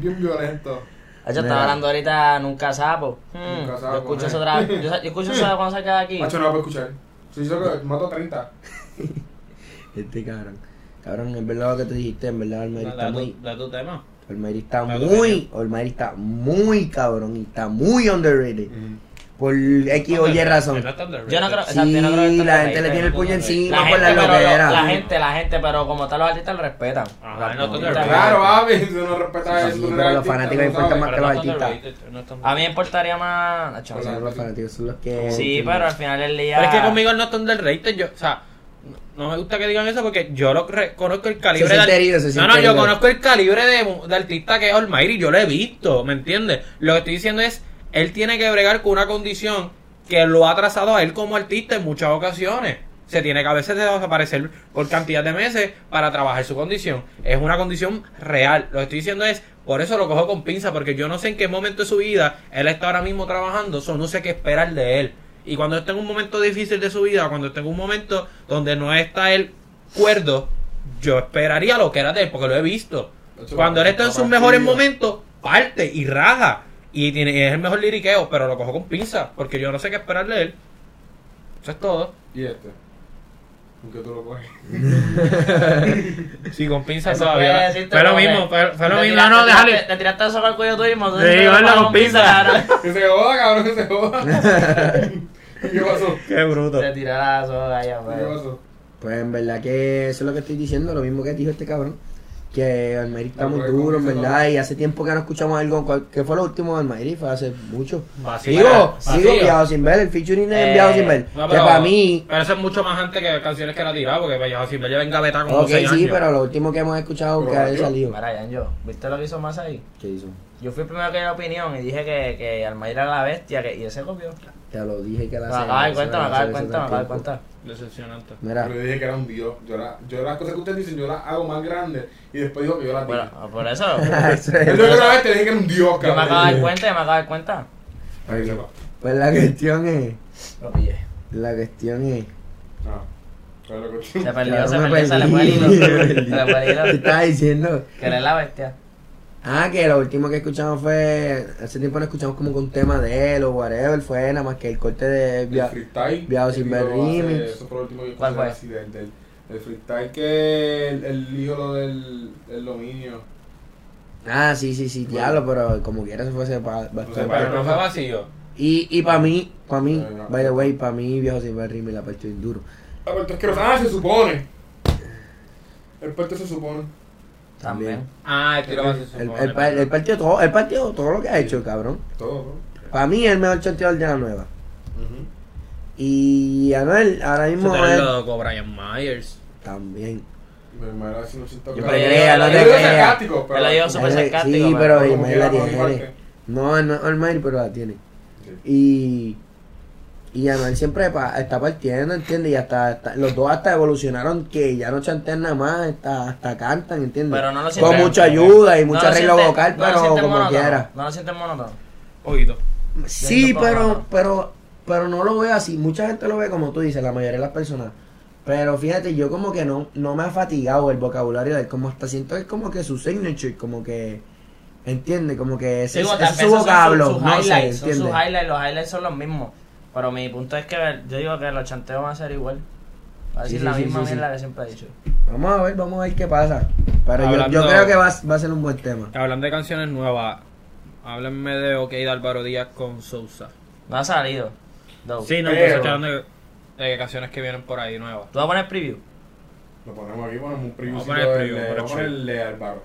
Bien violento. De Mira. estaba hablando ahorita Nunca Sapo. Hmm, Nunca Sapo, yo escucho eso otra vez. Yo, yo escucho eso cuando se queda aquí. Macho, no la puedo escuchar. Si yo mato 30. Este cabrón. Cabrón, es verdad lo que tú dijiste, en verdad Almayri está muy. da tu tema. Está muy. Almayri está muy cabrón y está muy underrated. Por X o Y razón. No. Yo no creo, Sí, exacto, yo no creo que la gente le tiene el puño La encima por gente, la loquera. la gente, la gente, pero como tal los artistas lo respetan. Ajá, no underrated. Claro, si tú no respetas Sí, eso, sí, no pero los fanáticos no importan más que los no artistas. no A mí me importaría más. Los fanáticos, son los que. Sí, pero al final del día. Pero es que conmigo no está underrated. Yo, o sea, no me gusta que digan eso porque yo lo conozco el calibre Se de. herido, se no, no, yo herido. conozco el calibre de, de artista que es Almighty. Yo lo he visto, ¿me entiendes? Lo que estoy diciendo es, él tiene que bregar con una condición que lo ha trazado a él como artista en muchas ocasiones. Se tiene que a veces desaparecer por cantidad de meses para trabajar su condición. Es una condición real. Lo que estoy diciendo es, por eso lo cojo con pinza, porque yo no sé en qué momento de su vida él está ahora mismo trabajando, so no sé qué esperar de él. Y cuando esté en un momento difícil de su vida, cuando esté en un momento donde no está él cuerdo, yo esperaría lo que era de él, porque lo he visto. Cuando él está en sus mejores momentos, parte y raja. Y tiene, y es el mejor liriqueo, pero lo cojo con pinza, porque yo no sé qué esperar de él. Eso es todo. Y este. Aunque tú lo coges. Sí, con pinza Eso todavía. Fue lo mismo, fue, lo mismo. No, no, te déjale. tiraste- Te tiraste eso al cuello tuyo, Sí, igual con pinza. Que se joda, cabrón, que se joda. ¿Qué pasó? Qué bruto. Te tiró la soga allá, ¿Qué pues. pasó? Pues en verdad que eso es lo que estoy diciendo, lo mismo que dijo este cabrón. Que Almayri está muy duro, en verdad, y hace tiempo que no escuchamos algo. ¿Qué fue lo último de Almayri? Fue hace mucho. Vacío. Sigo, Vacío. sigo, Viajo sin ver, el featuring Eh, es Viajo sin ver. No, que pero, para mí, pero eso es mucho más antes que canciones que él ha tirado, porque Bello si lleva en gaveta como ok, 6 sí, años. pero lo último que hemos escuchado Pero que ha salido. Mira, Yanjo, ¿viste lo que hizo más ahí? ¿Qué hizo? Yo fui el primero que dio la opinión y dije que, que Almayra era la bestia que, y ese copió. Te lo dije que la Me acaba de cuenta, me acaba de dar cuenta, me acaba de dar cuenta. Decepcionante. Mira, Yo le dije que era un dios. Yo, la, yo las cosas que ustedes dicen, yo las hago más grandes. Y después digo que yo las dije. Bueno, por eso. Yo es. creo que una vez te dije que era un dios, Yo me cabrón. acabo de dar cuenta, yo me acabo de dar cuenta. Para que sepa. pues la cuestión es, Lo pillé. la cuestión es. Ah, claro Se perdió, Claro, se me perdió, se le fue el hilo. Se le fue el ¿Qué hilo. estaba diciendo? Que él es la bestia. Ah, que lo último que escuchamos fue. Hace tiempo no escuchamos como que un tema de él o whatever. Fue nada más que el corte de. El Via- freestyle. Viajo que sin ver remix. Eso fue lo último que ¿Cuál escuché fue? así del, del, del freestyle que el, el ídolo del, del dominio. Ah, sí, sí, sí, diablo, pero como quiera se fuese bastante. Pero no fue vacío. Y, y para mí, para mí, No, no. by the way, para mí, viejo sin ver me la partió bien duro. Ah, pero es que ah, se supone. El parte se supone. También. Ah, el tiro El, el, el partido todo, el partido todo lo que ha hecho, cabrón. Todo, ¿no? Para mí es el mejor chanteador de la nueva. Y Anuel ahora mismo es Brian Myers. también. Yo creas, no te creas. súper sarcástico, Sí, pero Ismael la tiene. No, no pero la tiene. Y. Y Anuel siempre pa- está partiendo, ¿entiendes? Y hasta, hasta- los dos hasta evolucionaron que ya no chantean nada más, hasta, hasta cantan, ¿entiendes? Pero no lo Con mucha ayuda y No mucho lo arreglo sienten- vocal, no pero como monótono, quiera. No lo sienten monótono. Poquito. Sí, pero, pero, pero no lo veo así. Mucha gente lo ve como tú dices, la mayoría de las personas. Pero fíjate, yo como que no, no me ha fatigado el vocabulario de él, como hasta siento que es como que su signature, como que, ¿entiendes? Como que ese, Sí, ese tal es su vocablo, sus no sé, highlights, son ¿entiendes? sus highlights, los highlights son los mismos. Pero mi punto es que yo digo que los chanteos van a ser igual. Va a decir sí, la sí, misma sí, sí. mierda que siempre he dicho. Vamos a ver, vamos a ver qué pasa. Pero yo, Hablando- yo creo que va, va a ser un buen tema. Hablando de canciones nuevas, háblenme de OK de Álvaro Díaz con Sousa. No ha salido. though. Sí, no, Pero- estoy hablando de, de canciones que vienen por ahí nuevas. ¿Tú vas a poner preview? Lo ponemos aquí, ponemos un preview. Vamos a poner el preview, vamos a el poner el de Álvaro.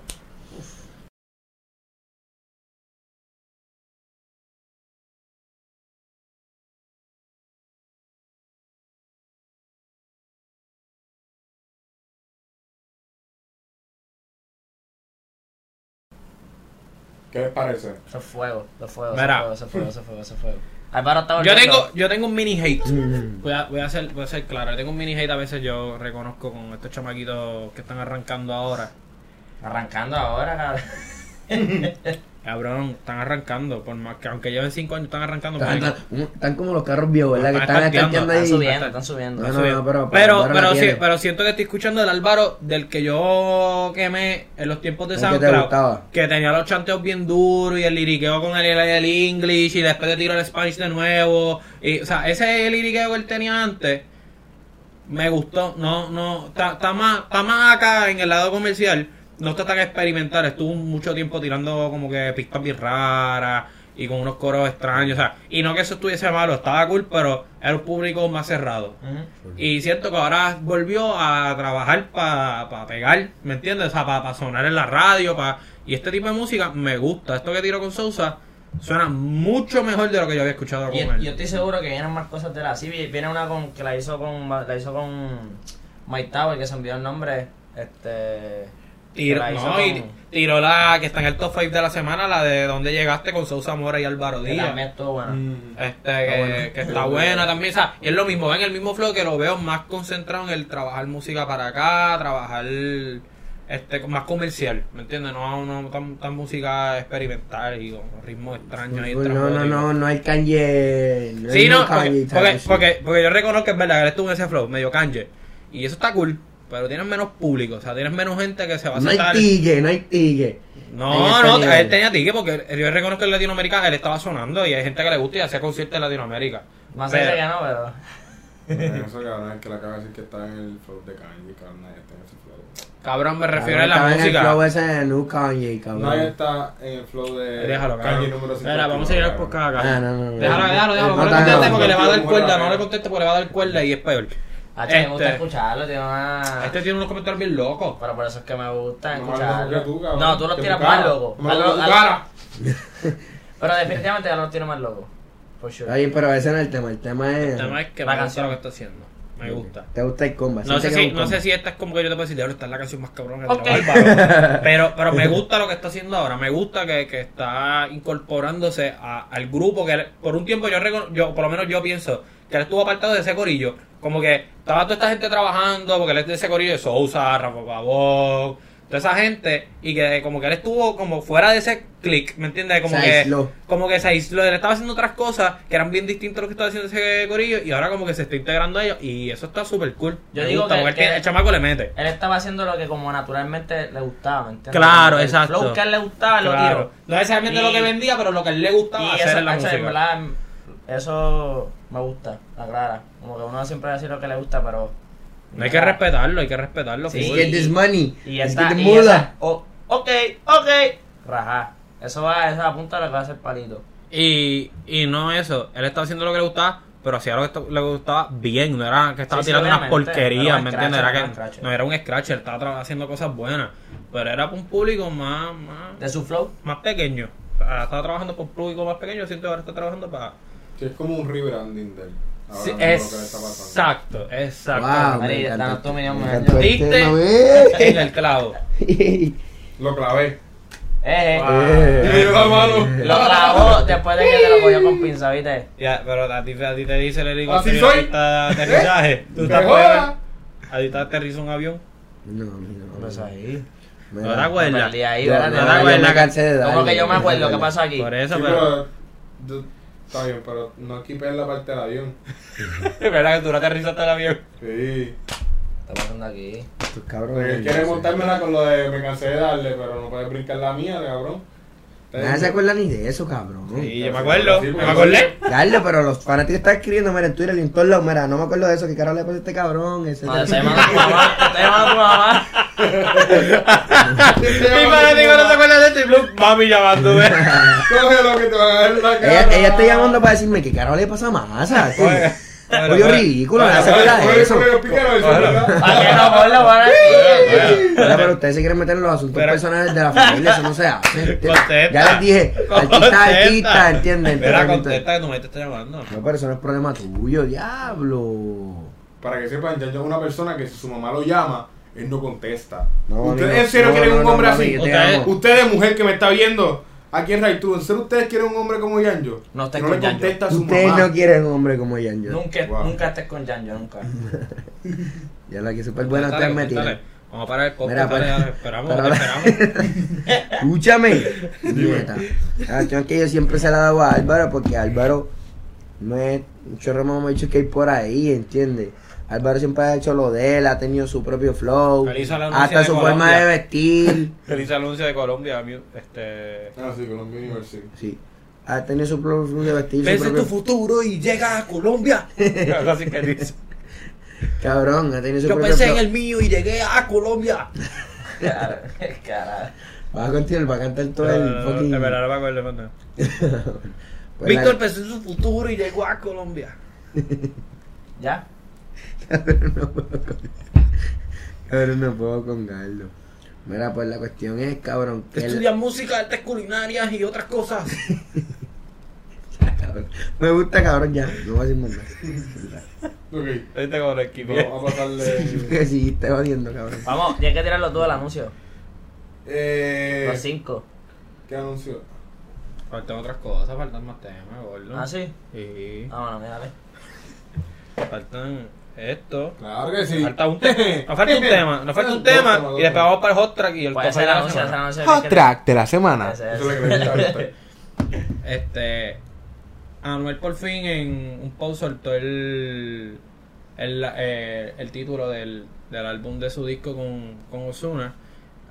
¿Qué les parece? Eso es fuego, eso es fuego, eso es Mira. fuego, eso es fuego, eso es fuego, eso es fuego. Álvaro está Yo volviendo. tengo, yo tengo un mini hate. Mm. Voy a, voy a ser, voy a ser claro, yo tengo un mini hate a veces yo reconozco con estos chamaquitos que están arrancando ahora. Arrancando ahora, cabrón. Cabrón, están arrancando, por más que aunque lleven 5 años están arrancando. Están, están- están como los carros viejos, ¿verdad? Que Están están estarteando, estarteando Están ahí. subiendo, están subiendo. No, no, pero- pero, pero, sí, siento que estoy escuchando el Álvaro del que yo quemé en los tiempos de que SoundCloud. gustaba. Que tenía los chanteos bien duros y el liriqueo con el, el English y después de tiro el Spanish de nuevo. Y, o sea, ese liriqueo que él tenía antes me gustó. No, no, está, está más, está más acá en el lado comercial. No está tan experimental. Estuvo mucho tiempo tirando como que pistas bien raras y con unos coros extraños. O sea, y no que eso estuviese malo, estaba cool, pero era un público más cerrado. Y siento que ahora volvió a trabajar para pegar, ¿me entiendes? O sea, para sonar en la radio. pa Y este tipo de música me gusta. Esto que tiro con Sousa suena mucho mejor de lo que yo había escuchado con Y él. yo estoy seguro que vienen más cosas de la sí vi- viene una con que la hizo con la hizo con Mike Tower que se envió el nombre este Tiro, que la no, y tiró la que está en el top 5 de la semana, la de donde llegaste con Sousa Mora y Álvaro que Díaz. también estuvo buena. Mm. Este, que, buena. que está buena también, o sea, y es lo mismo, ven el mismo flow que lo veo más concentrado en el trabajar música para acá, trabajar este más comercial, ¿me entiendes? No, no tan, tan música experimental y con ritmos extraños y Pues no, no, no, no hay Kanye. No Sí, hay no, Kanye porque, porque, porque, porque yo reconozco que es verdad que él estuvo en ese flow, medio canje, y eso está cool, pero tienes menos público, o sea, tienes menos gente que se va a No hay sentar... tique, no hay tique. En No, no, nivel. él tenía tique porque yo reconozco que en Latinoamérica él estaba sonando y hay gente que le gusta y hacía conciertos en Latinoamérica. Más allá que no, pero Eso, cabrón, es que le acaba de decir que está en el flow de Kanye, cabrón, nadie está en ese flow. Cabrón, me refiero Cabrón, a la estaba en el flow música. ese de New Kanye, cabrón. Nadie está en el flow de Déjalo, Kanye número 50. Espera, vamos a seguir podcast acá. Ah, no, no, no. Déjalo, déjalo, déjalo. No le conteste porque le va a dar cuerda. no, le conteste porque le va a dar cuerda y es peor. A ti me gusta Este- escucharlo, tiene una Este tiene unos comentarios bien locos. pero por eso es que me gusta No, escucharlo. que tú, cabrón. no, tú los tu más cara. loco. Más Hazlo- loco tu hazlo- cara. Pero definitivamente ya los tiene más loco. For sure. Bien, pero ese no es el tema. El tema es. El tema es que La me gusta canción. lo que está haciendo. Me gusta. Te gusta el comba. No sé, si, no sé si esta es como que yo te puedo decir, esta es la canción más cabrona que Ok. tiene Álvaro. Pero, pero me gusta lo que está haciendo ahora. Me gusta que, que está incorporándose a- al grupo que por un tiempo yo, recono- yo, por lo menos yo pienso que él estuvo apartado de ese corillo. Como que estaba toda esta gente trabajando, porque él es de ese corillo de Sousa, Rafa Pavón, toda esa gente, y que como que él estuvo como fuera de ese click, ¿me entiendes? Como Se que, aisló. como que se aisló, él estaba haciendo otras cosas que eran bien distintas a lo que estaba haciendo ese corillo, y ahora como que se está integrando a ellos, y eso está súper cool. Yo Me digo gusta, que- porque el, que- el chamaco le mete. Él estaba haciendo lo que como naturalmente le gustaba, ¿me entiendes? Claro, el exacto. flow que a él le gustaba, lo Claro. tiró. No necesariamente Y- lo que vendía, pero lo que a él le gustaba Y hacer eso, en la música. en verdad, eso me gusta, la clara. Como que uno siempre decir lo que le gusta, pero... No hay que respetarlo, hay que respetarlo. Sí. get this money. Y esa, get the y esa, oh, ok, ok, rajá. Eso va, esa apunta a lo que va a ser palito. Y, y no eso, él estaba haciendo lo que le gustaba, pero hacía lo que le gustaba bien, no era que estaba Sí, sí, tirando unas porquerías, un ¿me entiendes? Era scratcher, no era un que scratcher. no era un scratcher, estaba haciendo cosas buenas, pero era para un público más, más, De su flow. más pequeño. Sea, estaba trabajando por un público más pequeño, siento que ahora está trabajando para... Sí, es como un rebranding de él. Ahora Sí, mismo lo que le está pasando. exacto, exacto. Wow, encanta danos tu opinión, ¿Viste? tema, En el clavo. Lo clavé. Eh, Eh. Mano. Lo clavó después de que te lo cogió con pinza, ¿viste? Ya, pero a ti, a ti te dice el Así helicóptero soy. de aterrizaje. Tú. A ti te aterriza un avión. No, no, no. Pues ahí. Mira, ¿No te acuerdas? No, ¿Te acuerdas? Como que yo me acuerdo qué pasó aquí. Por eso, pero. Está bien, pero no quites la parte del avión. Es verdad que tú no aterrizaste el avión. Sí. ¿Qué está pasando aquí? Estos Porque cabrones. quiere montármela con lo de me cansé de darle, pero no puedes brincar la mía, cabrón. Nadie se acuerda ni de eso, cabrón. Sí, yo me acuerdo. Sí, me porque- acordé. Dale, pero los fanáticos están escribiendo, mira, en Twitter y en todos lados, mira, no me acuerdo de eso, que carajo le pasa a este cabrón, ese No, te está llamando tu mamá. Está llamando tu mamá. Mi fanático no se acuerda de esto y Blue, mami llamándome. Cógelo que te van a dar en la cara. ella, ella está llamando para decirme que carajo le pasa a Masa. Oiga, Oye, ridículo, Oiga, no se acuerda de eso. Pero ustedes se quieren meter en los asuntos Pero- personales de la familia, eso no se hace. Ya les dije, artista, artista, ¿entiendes? Mira, Entonces, contesta que tu mente está llamando. No, pero eso no es problema tuyo, diablo. Para que sepan, ya yo es una persona que si su mamá lo llama, él no contesta. No, ¿Ustedes en serio no, quieren un hombre así? Ustedes, mujer que me está viendo aquí en Raitu, ¿en serio ustedes quieren un hombre como Yanjo? No estés con Yanjo. Ustedes mamá. no quieren un hombre como Yanjo. Nunca, Wow. nunca estés con Yanjo, nunca. Ya la que súper buena Contéstale, ustedes me contéstale. tiran. Vamos a parar el podcast. dale, Esperamos, pero- esperamos. Escúchame. Nieta. La cuestión es que yo siempre se la he dado a Álvaro porque Álvaro no es un chorro me ha dicho que hay por ahí, ¿entiendes? Álvaro siempre ha hecho lo de él, ha tenido su propio flow, Feliz anuncio hasta su Colombia. forma de vestir. Feliz anuncio de Colombia. Este. Ah, sí, Colombia University. Sí. Ha tenido su propio flow de vestir. Vence propio- tu futuro y llega a Colombia. Así que dice. Cabrón, ha tenido su Yo propio pensé en el mío y llegué a Colombia. Cara- Carajo. Va a continuar, va a cantar todo el fucking. Me acuerdo. mano. Pues Víctor la- pensó en su futuro y llegó a Colombia. ¿Ya? Cabrón, no puedo con Cabrón, no puedo con. Mira, pues la cuestión es, cabrón, que música, artes culinarias y otras cosas. Cabrón. Me gusta, cabrón, ya. No voy a decir más nada. Ok, como lo esquivé. vamos a pasarle. Que sí, te jodiendo, cabrón. Vamos, ya hay que tirarlo todo el anuncio. Eh, Los cinco. ¿Qué anuncio? Faltan otras cosas, faltan más temas, gordo. ¿Ah, sí? Sí. Ah, bueno, mírale. Faltan esto. Claro que sí. Falta un tema. Nos falta un tema. Nos falta un tema y después vamos para el hot track y el top de la semana. que- track de la semana. Ese, Eso es ese. lo que le gusta ahorita. Este. Anuel por fin en un post soltó el. El, eh, el título del, del álbum de su disco con, con Ozuna.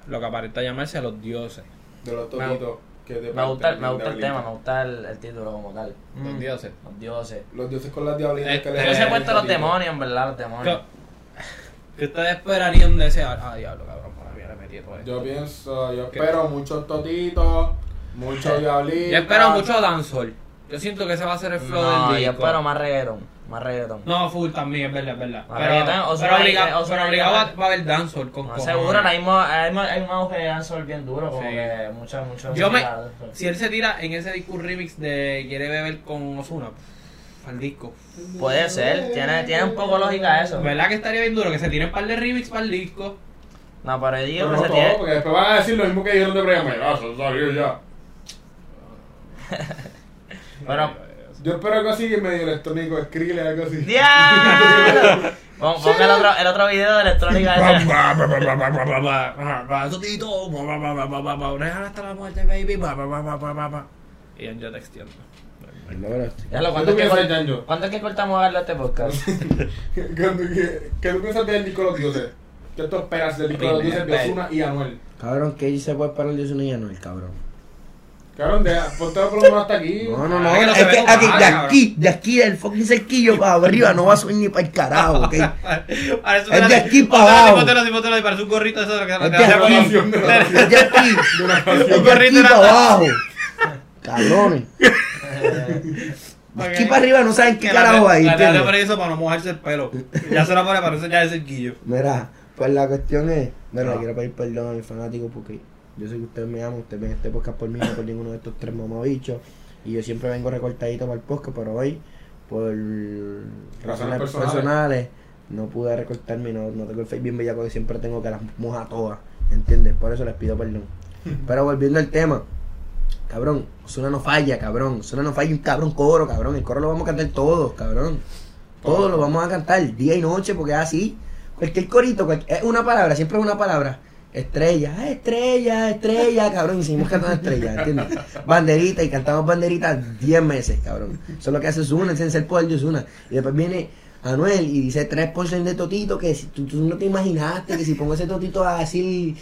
Lo que aparenta llamarse a los dioses. De los toquitos Me gusta, me gusta el tema, me gusta el, el título como tal. Los Mm. dioses. Los dioses. Los dioses con las diablitas Este- que le Yo se he puesto los demonios, en verdad, los ¿Qué, demonios. qué ustedes esperarían de ese? Ah, diablo, cabrón. para mí le metí todo esto. Yo pienso, yo ¿Qué? espero muchos totitos, muchos diablitos. Yo espero mucho dancehall. Yo siento que ese va a ser el flow No, del yo disco. espero más reggaeton. Más reggaeton. No, full también, es verdad, es verdad. Ah, Pero, reggaetón, o sea, pero, obliga- pero obligado va, va a haber dancehall con No, seguro, ahora mismo hay, hay un auge de dancehall bien duro, como Sí. que mucha, mucha Yo me, si él se tira en ese disco remix de Quiere beber con Ozuna, al disco. Puede ser, tiene, tiene un poco lógica eso. ¿Verdad que estaría bien duro? Que se tiren un par de remix para el disco. No, pero digo que no se todo, tiene... porque después van a decir lo mismo que dijeron de Brian May. Ah, eso salió ya. Pero... Yo espero algo así medio electrónico, Skrill, algo así. ¡Diablo! Pon, pon el, otro, el otro video de electrónica ese. Sotito, déjala hasta la muerte, baby. Y yo texteando. Ya lo, ¿Qué ¿cuánto, tú es que piensas, cort- Yanjo? ¿Cuánto es que cortamos a verlo este podcast? ¿Qué, qué, qué tú piensas del disco de los dioses? ¿Qué tú esperas del disco de los dioses de Ozuna y Anuel? Cabrón, que se puede parar de una y ya no el cabrón. Cabrón, deja, ponte por lo menos hasta aquí. No, no, no. Ah, no es que aquí, de cabrón. aquí, de aquí, del fucking cerquillo para arriba, no va a subir ni para el carajo, ¿ok? Es de aquí pa' Bótalo, abajo. así, y parece un gorrito eso que Es de aquí. de Es de aquí, De es de para abajo. Cabrones. De aquí para arriba no saben qué la- carajo hay, La pone eso para no mojarse el pelo. Ya se la pone para eso ya es cerquillo. Mira, pues la cuestión es, mira, No. le quiero pedir perdón a mis fanáticos porque yo sé que ustedes me aman, ustedes ven este podcast por mí, no por ninguno de estos tres mamabichos. Y yo siempre vengo recortadito para el podcast, pero hoy por razones personales. personales, no pude recortarme y no, no tengo el face bien bellaco que siempre tengo que las moja todas, ¿entiendes? Por eso les pido perdón. Pero volviendo al tema, cabrón, Osuna no falla, cabrón, Osuna no falla un cabrón coro, cabrón, el coro lo vamos a cantar todos, cabrón. Todos lo vamos a cantar día y noche porque es así. Cualquier corito, cual- es una palabra, siempre es una palabra. Estrella, ah, estrella, estrella, cabrón. Y seguimos cantando estrella, ¿entiendes? Banderita y cantamos banderita 10 meses, cabrón. Eso es lo que hace Zuna, es el poder de Zuna. Y después viene Anuel y dice 3% de totito que si tú, tú no te imaginaste que si pongo ese totito a decir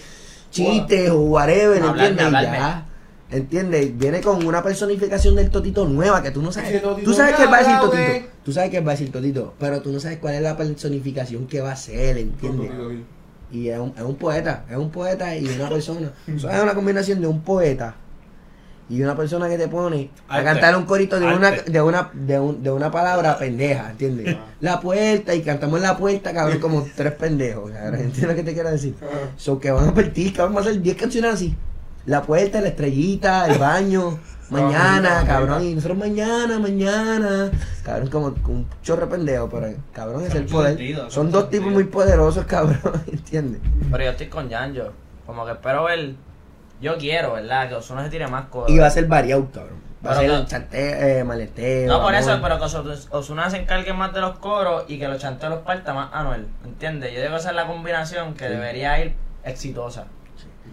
chistes o whatever, Hablarme, ¿entiendes? Y hablarme. ya. ¿Entiendes? Viene con una personificación del totito nueva que tú no sabes. Totito Tú sabes que va a decir totito. Tú sabes que va a decir totito, pero tú no sabes cuál es la personificación que va a ser, ¿entiendes? Y es un, es un poeta, es un poeta y una persona. Eso es una combinación de un poeta y una persona que te pone a Arte. cantar un corito de una Arte. de una de, un- de una palabra pendeja, ¿entiendes? Ah. La puerta y cantamos la puerta, cabrón, como tres pendejos, cabrón. ¿Entiendes lo que te quiero decir? So que van a partir, que vamos a hacer 10 canciones así. La puerta, la estrellita, el baño, mañana, cabrón. Y nosotros mañana, mañana. Cabrón, como un chorro de pendejo, pero cabrón es el poder. sentido, Son dos tipos muy poderosos, cabrón, ¿entiendes? Pero yo estoy con Yanjo. Como que espero ver. Yo quiero, ¿verdad? Que Osuna se tire más cosas. Y va a ser variado, cabrón. Va a ser chanteo, eh, maleteo. No, por eso, pero que Os- Ozuna se encargue más de los coros y que los chanteos los parta más Anuel. ¿Entiendes? Yo digo que esa es la combinación que debería ir exitosa.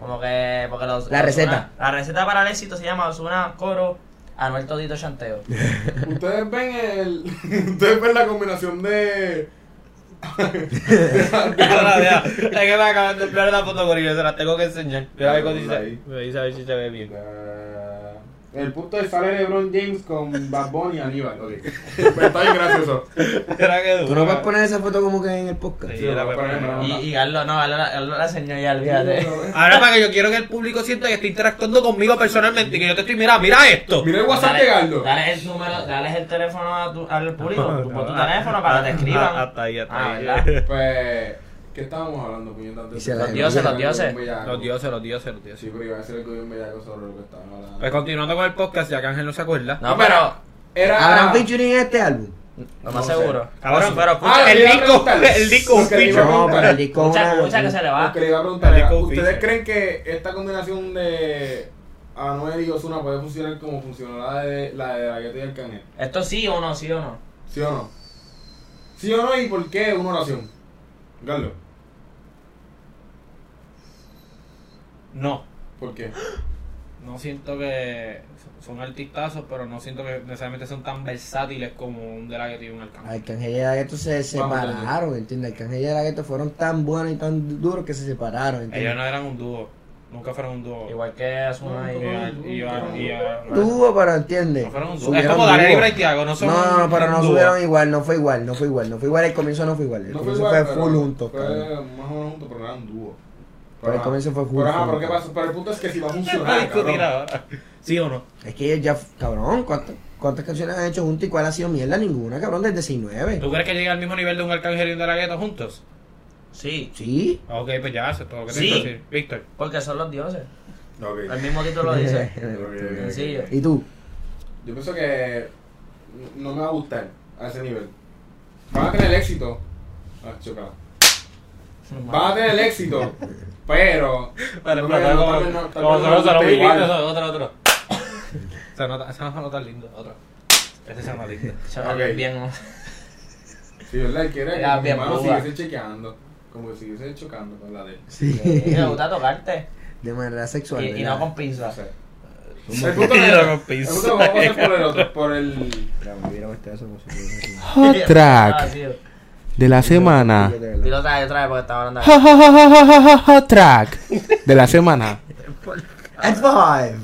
Como que. Porque los, La Ozuna- receta. La receta para el éxito se llama Osuna Coro, Anuel Todito Chanteo. Ustedes ven el. Ustedes ven la combinación de. Mira, Es que me acaban de enviar la foto con se la tengo que enseñar. Mira a ver cómo dice. Ahí. Me dice a ver si se ve bien. El punto de sale LeBron James con Bad Bunny y Aníbal. Ok. Pero está bien gracioso. Tú no puedes poner esa foto como que en el podcast. Sí, Sí, la voy a a poner, Y, y no, Garlo la enseñó ya, olvídate. Ahora para que yo quiero que el público sienta que está interactuando conmigo personalmente y que yo te estoy, mira, mira esto. Mira el WhatsApp de Gardo. Dale el número, dale el teléfono a tu- al público, tu, tu teléfono para que te escriban. Ah, Hasta ahí, hasta Ah, ahí. Pues. ¿Qué estábamos hablando, puñetas? Y se la- Los dioses, los dioses. Los dioses, los dioses, los dioses. Sí, pero iba a decir algo bien bellaco sobre lo que estábamos hablando. Pues continuando con el podcast, ya que Ángel no se acuerda. No, pero, Era. ¿Habrán featuring en este álbum? lo No más seguro. Cabrón, pero Ah, escucha, le el disco, el disco, iba a No, pero el disco escucha, una- escucha que se le va. que le iba a preguntar El era, ¿ustedes creen que esta combinación de Anuel y Ozuna puede funcionar como funcionó la de la de la Guetta y el Canel? Esto sí o no, sí o no. ¿Sí o no? ¿Sí o no? ¿Y por qué una oración? Carlos, No. ¿por qué? No siento que son artistazos, pero no siento que necesariamente son tan versátiles como un de la que tiene un alcance. Arcángel y la Gueto se separaron, ¿entiendes? Arcángel y la Gueto fueron tan buenos y tan duros que se separaron, Ellos ¿entiendes? no eran un dúo. Nunca fueron un dúo. Igual que Osuna Y, y... y, y, y- y- Tuvo, pero ¿entiendes? no fueron un dúo. Es como Daniel y dúo. Bray Thiago, no son No, no, no, pero no dúo. subieron igual, no fue igual, no fue igual, no fue igual, el comienzo no fue igual, el No fue comienzo igual, fue full juntos, Fue más o menos juntos, pero no eran dúo. Pero el comienzo fue full Pero ajá, pero juntos. ¿qué pasa? Pero el punto es que si va a funcionar, ahora. ¿Sí o no? Es que ellos ya, cabrón, ¿cuántas, cuántas canciones han hecho juntos y cuál ha sido mierda? Ninguna, cabrón, desde 6-9. ¿Tú crees que llega al mismo nivel de un Arcángel y un de la Guetta juntos? Sí, Sí. Ok, pues ya, es todo lo que Sí. tengo que decir. Víctor. porque son los dioses. Ok. El mismo título lo dice. Sencillo. ¿Y tú? Yo pienso que no me va a gustar a ese nivel. Van a tener éxito. Ah, chocado. Van a tener éxito, pero. No no- como, no- no nota igual. eso, otro, otro. Se nota, se nota lindo, otro. Este se nota lindo. Se Ok. ve bien. Quiere Ya, que mi bien, hermano siguiese chequeando. Como que siguiese chocando con la de él. Sí. Y me gusta tocarte. De manera sexual. Y, no con No no es no El pinza. punto vamos a pasar por el otro. Por el. Ya, me hubiera puesto eso de la semana. Dilo otra vez, otra vez porque estaba hablando. Ja, ja, ja, ja, ja, ja, ja, Hot track de la semana. At five.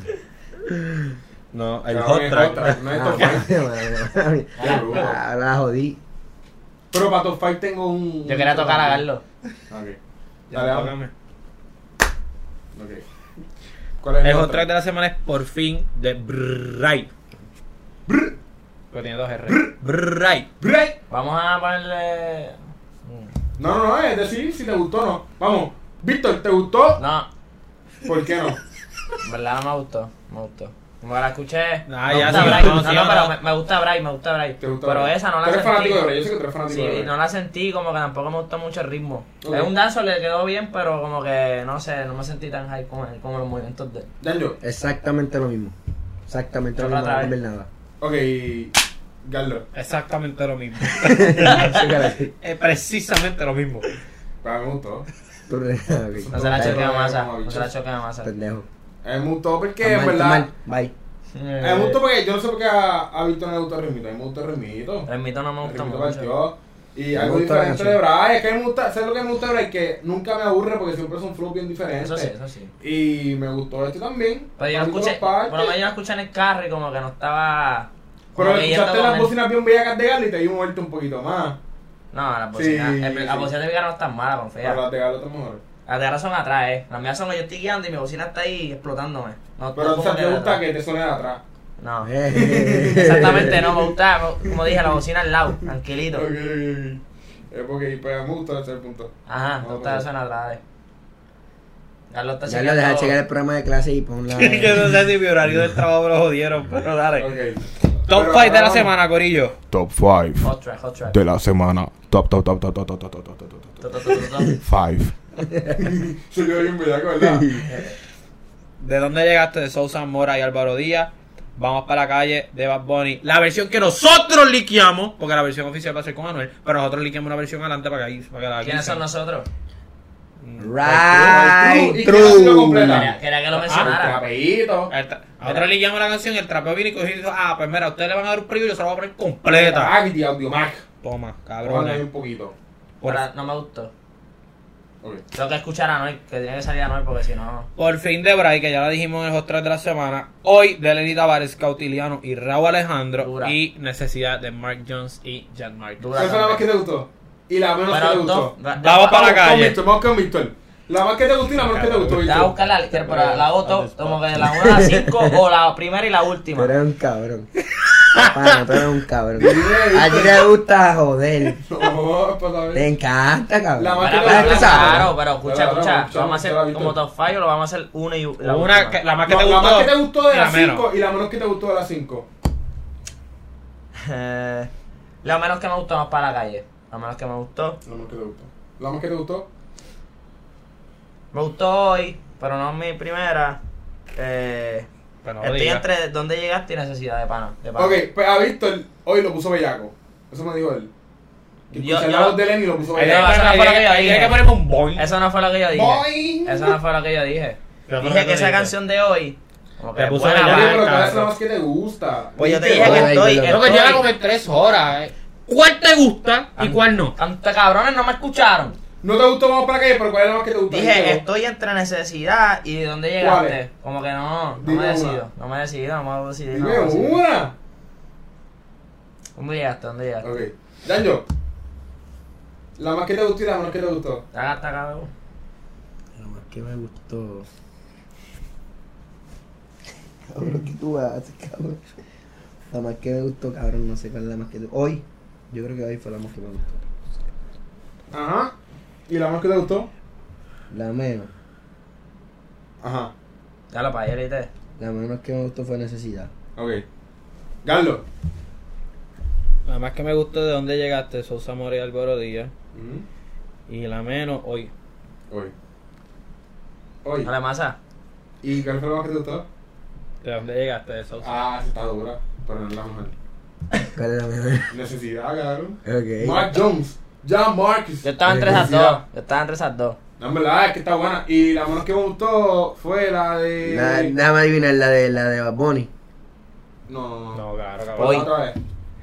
No, es hot track, no es Ah, top five. Ah, la jodí. Pero para top 5 tengo un. Yo quería tocar a Garlo. Ok. Ya, Dale, vamos. tócame. Ok. ¿Cuál es El el hot otro? track de la semana es por fin de Bright. Pero tiene dos R. Bright. Break. Vamos a ponerle. No, no, no, es decir si te gustó o no. Vamos. Víctor, ¿te gustó? No, ¿Por qué no? en verdad no me gustó. Me gustó. Como la escuché. Ah, me ya gusta Bray. no, No, sí, no, no, pero me, me gusta Bray, me gusta Bray. ¿Te gusta Pero Bray? esa no la sentí. fanático de Bray, yo sé que tú eres fanático Sí, de Bray. no la sentí, como que tampoco me gustó mucho el ritmo. Es un danzo, le quedó bien, pero como que, no sé, no me sentí tan high como, como los movimientos de él. Exactamente lo mismo. Exactamente lo mismo, no nada. Ok. Garlo. Exactamente lo mismo. Es precisamente lo mismo. Para mí me gustó. No se la Ay, choquea no, masa, no, se la choquea masa. Pendejo. A mí me gustó porque, en verdad. Bye. A mí me gustó porque yo no sé por qué a, a Víctor no le gusta el ritmito. A mí me gusta el ritmito. El mito no me gusta mucho. partió. Y Me algo diferente de Bray. Es que me gusta, ¿sabes lo que me gusta de Bray? Que nunca me aburre porque siempre son flows bien diferentes. Eso sí, eso sí. Y me gustó este también. Pero yo lo escuché, menos yo lo escuché en el carro y como que no estaba... Pero escuchaste las el- bocinas bien bellacas de Garlo y te di vuelto un poquito más. No, las bocinas, Sí, el- las bocinas de Viga no están malas, confía. Pero las de Garlo están mejores. Las de ahora son atrás, eh. Las mías son que yo estoy guiando y mi bocina está ahí explotándome. No, Pero o sea, te gusta atrás. que te suene de atrás. No. Eh. Exactamente, no me gusta, como dije, la bocina al lado, tranquilito. Ok, ok, ok. Es porque pues, me gusta ese es el punto. Ajá, No, te gusta pues. eso en atrás, eh. Carlos está Ya lo deja checar el programa de clase y pon la. Yo no sé si mi horario del trabajo lo jodieron, pero dale. Top Pero 5 de la vamos. semana, Corillo. Top 5 Hot track, hot track. de la semana. Top, top, top, top, top, top, top, top, top, top, top. 5. Soy yo bien bellaco, ¿verdad? ¿De dónde llegaste? De Sousa Mora y Álvaro Díaz. Vamos para la calle de Bad Bunny. La versión que nosotros liqueamos, porque la versión oficial va a ser con Anuel, pero nosotros liqueamos una versión adelante para que, ahí- para que la ¿Quiénes son nosotros? Right, ¿Y quién ha sido true. Quería, que lo Ah, mencionara. Nosotros liqueamos la canción y el trapeo vino y cogió y dijo, ah, pues mira, ustedes le van a dar un preview y yo se lo voy a poner completa. Gravity, Audio Mac. Toma, cabrón. un poquito. Por, no me gustó. Ok. Tengo que escuchar a Noel, que tiene que salir a Noel porque si no. por fin de Bray, que ya la dijimos en el hot 3 de la semana. Hoy de Lenny Tavares, Cautiliano y Raúl Alejandro. Dura. Y necesidad de Mark Jones y Jan Mark. ¿Cuál fue la más que te gustó? Y la menos que te gustó. dos. Vamos para la Con calle. Víctor, vamos con Víctor. La más que te gustó y la menos que te gustó, Te voy a buscar la, pero la todo, como que la 1 a la 5 o la primera y la última. eres un cabrón. Pana, tú eres un cabrón. A ti te gusta joder. No, pues a Te ver. encanta, cabrón. La más que te gustó. claro, pero escucha, escucha. escucha, ¿Lo vamos a hacer como top 5 o lo vamos a hacer una y la Una la más que te La gustó. más que te gustó de la las menos. 5 y la menos que te gustó de las 5. Eh, lo menos que me gustó más para la calle. Lo menos que me gustó. La más que te gustó. La más que te gustó. Me gustó hoy, pero no mi primera. Eh, Pero no estoy diga. entre dónde llegaste y necesidad de pana. De pana. Ok, pues a Víctor hoy lo puso bellaco. Eso me dijo él. Que Yo- yo- la voz de Lenny y lo puso bellaco. eso no fue lo que yo hay dije. que ponerme un boing. Eso no fue lo que yo dije. Boing. Eso no fue lo que yo dije. Pero dije que que esa dijiste. canción de hoy. Como que Te es puso buena, bellaco. Pero ¿cuál es la más que te gusta? Pues yo te dije que estoy. Creo que lleva como en tres horas. eh. ¿Cuál te gusta y cuál no? Ante cabrones no me escucharon. No te gustó Vamos para la calle, pero ¿cuál es la más que te gusta? Dije, estoy entre necesidad y de dónde ¿Cuál llegaste. Como que no, no Dime me decido. No me decido, no me decido. no Dime me decido. una. ¿Dónde llegaste? ¿Dónde llegaste? Ok. Danjo. La más que te gustó y la menos que te gustó. Acá está cabrón. Lo más que me gustó. Cabrón, ¿qué tú haces, cabrón? La más que me gustó, cabrón, no sé cuál es la más que Hoy, yo creo que hoy fue la más que me gustó. Ajá. ¿Y la más que te gustó? La menos. Ajá. Ya lo pagué ahorita. La menos que me gustó fue necesidad. Ok. Garlo. Nada más que me gustó de dónde llegaste, Sousa Mora y Álvaro Díaz. Y la menos, hoy. Hoy. Hoy. Dale masa. ¿Y cuál fue la más que te gustó? ¿De dónde llegaste de Sousa? Ah, sí está dura. Pero no es la mejor. ¿Cuál es la mejor? Necesidad, cabrón. Ok. Mark Jones. Ya Marcus. Yo estaba entre esas Necesidad. dos. Yo estaba entre esas dos. No, en verdad es que está buena. Y la menos que me gustó fue la de. La, déjame adivinar la de la de Bad Bunny. No, no, no. No, claro, cabrón. Hoy. otra vez.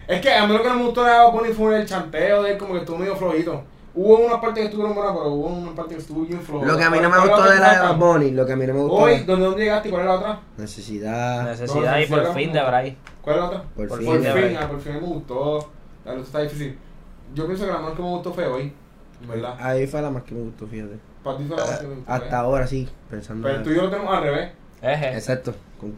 Es que a mí lo que no me gustó de Bad Bunny fue el chanteo de él, como que estuvo medio flojito. Hubo unas partes que estuvieron buenas, pero hubo una parte que estuvo bien floja. Lo que a mí no me ¿Cuál es gustó de la de? Bad Bunny, lo que a mí no me gustó. Hoy, ¿dónde, ¿dónde llegaste y cuál es la otra? Necesidad. Necesidad no, y por fin de Bray. ¿Cuál es la otra? Por, Por fin. Por fin, ah, por fin me gustó. La luz está difícil. Yo pienso que la más que me gustó fue hoy, ¿verdad? Ahí fue la más que me gustó, fíjate. Para ti fue la más que me gustó. Hasta ¿eh? ahora sí, pensando. Pero tú y yo lo tenemos al revés. Eje. Exacto. Con-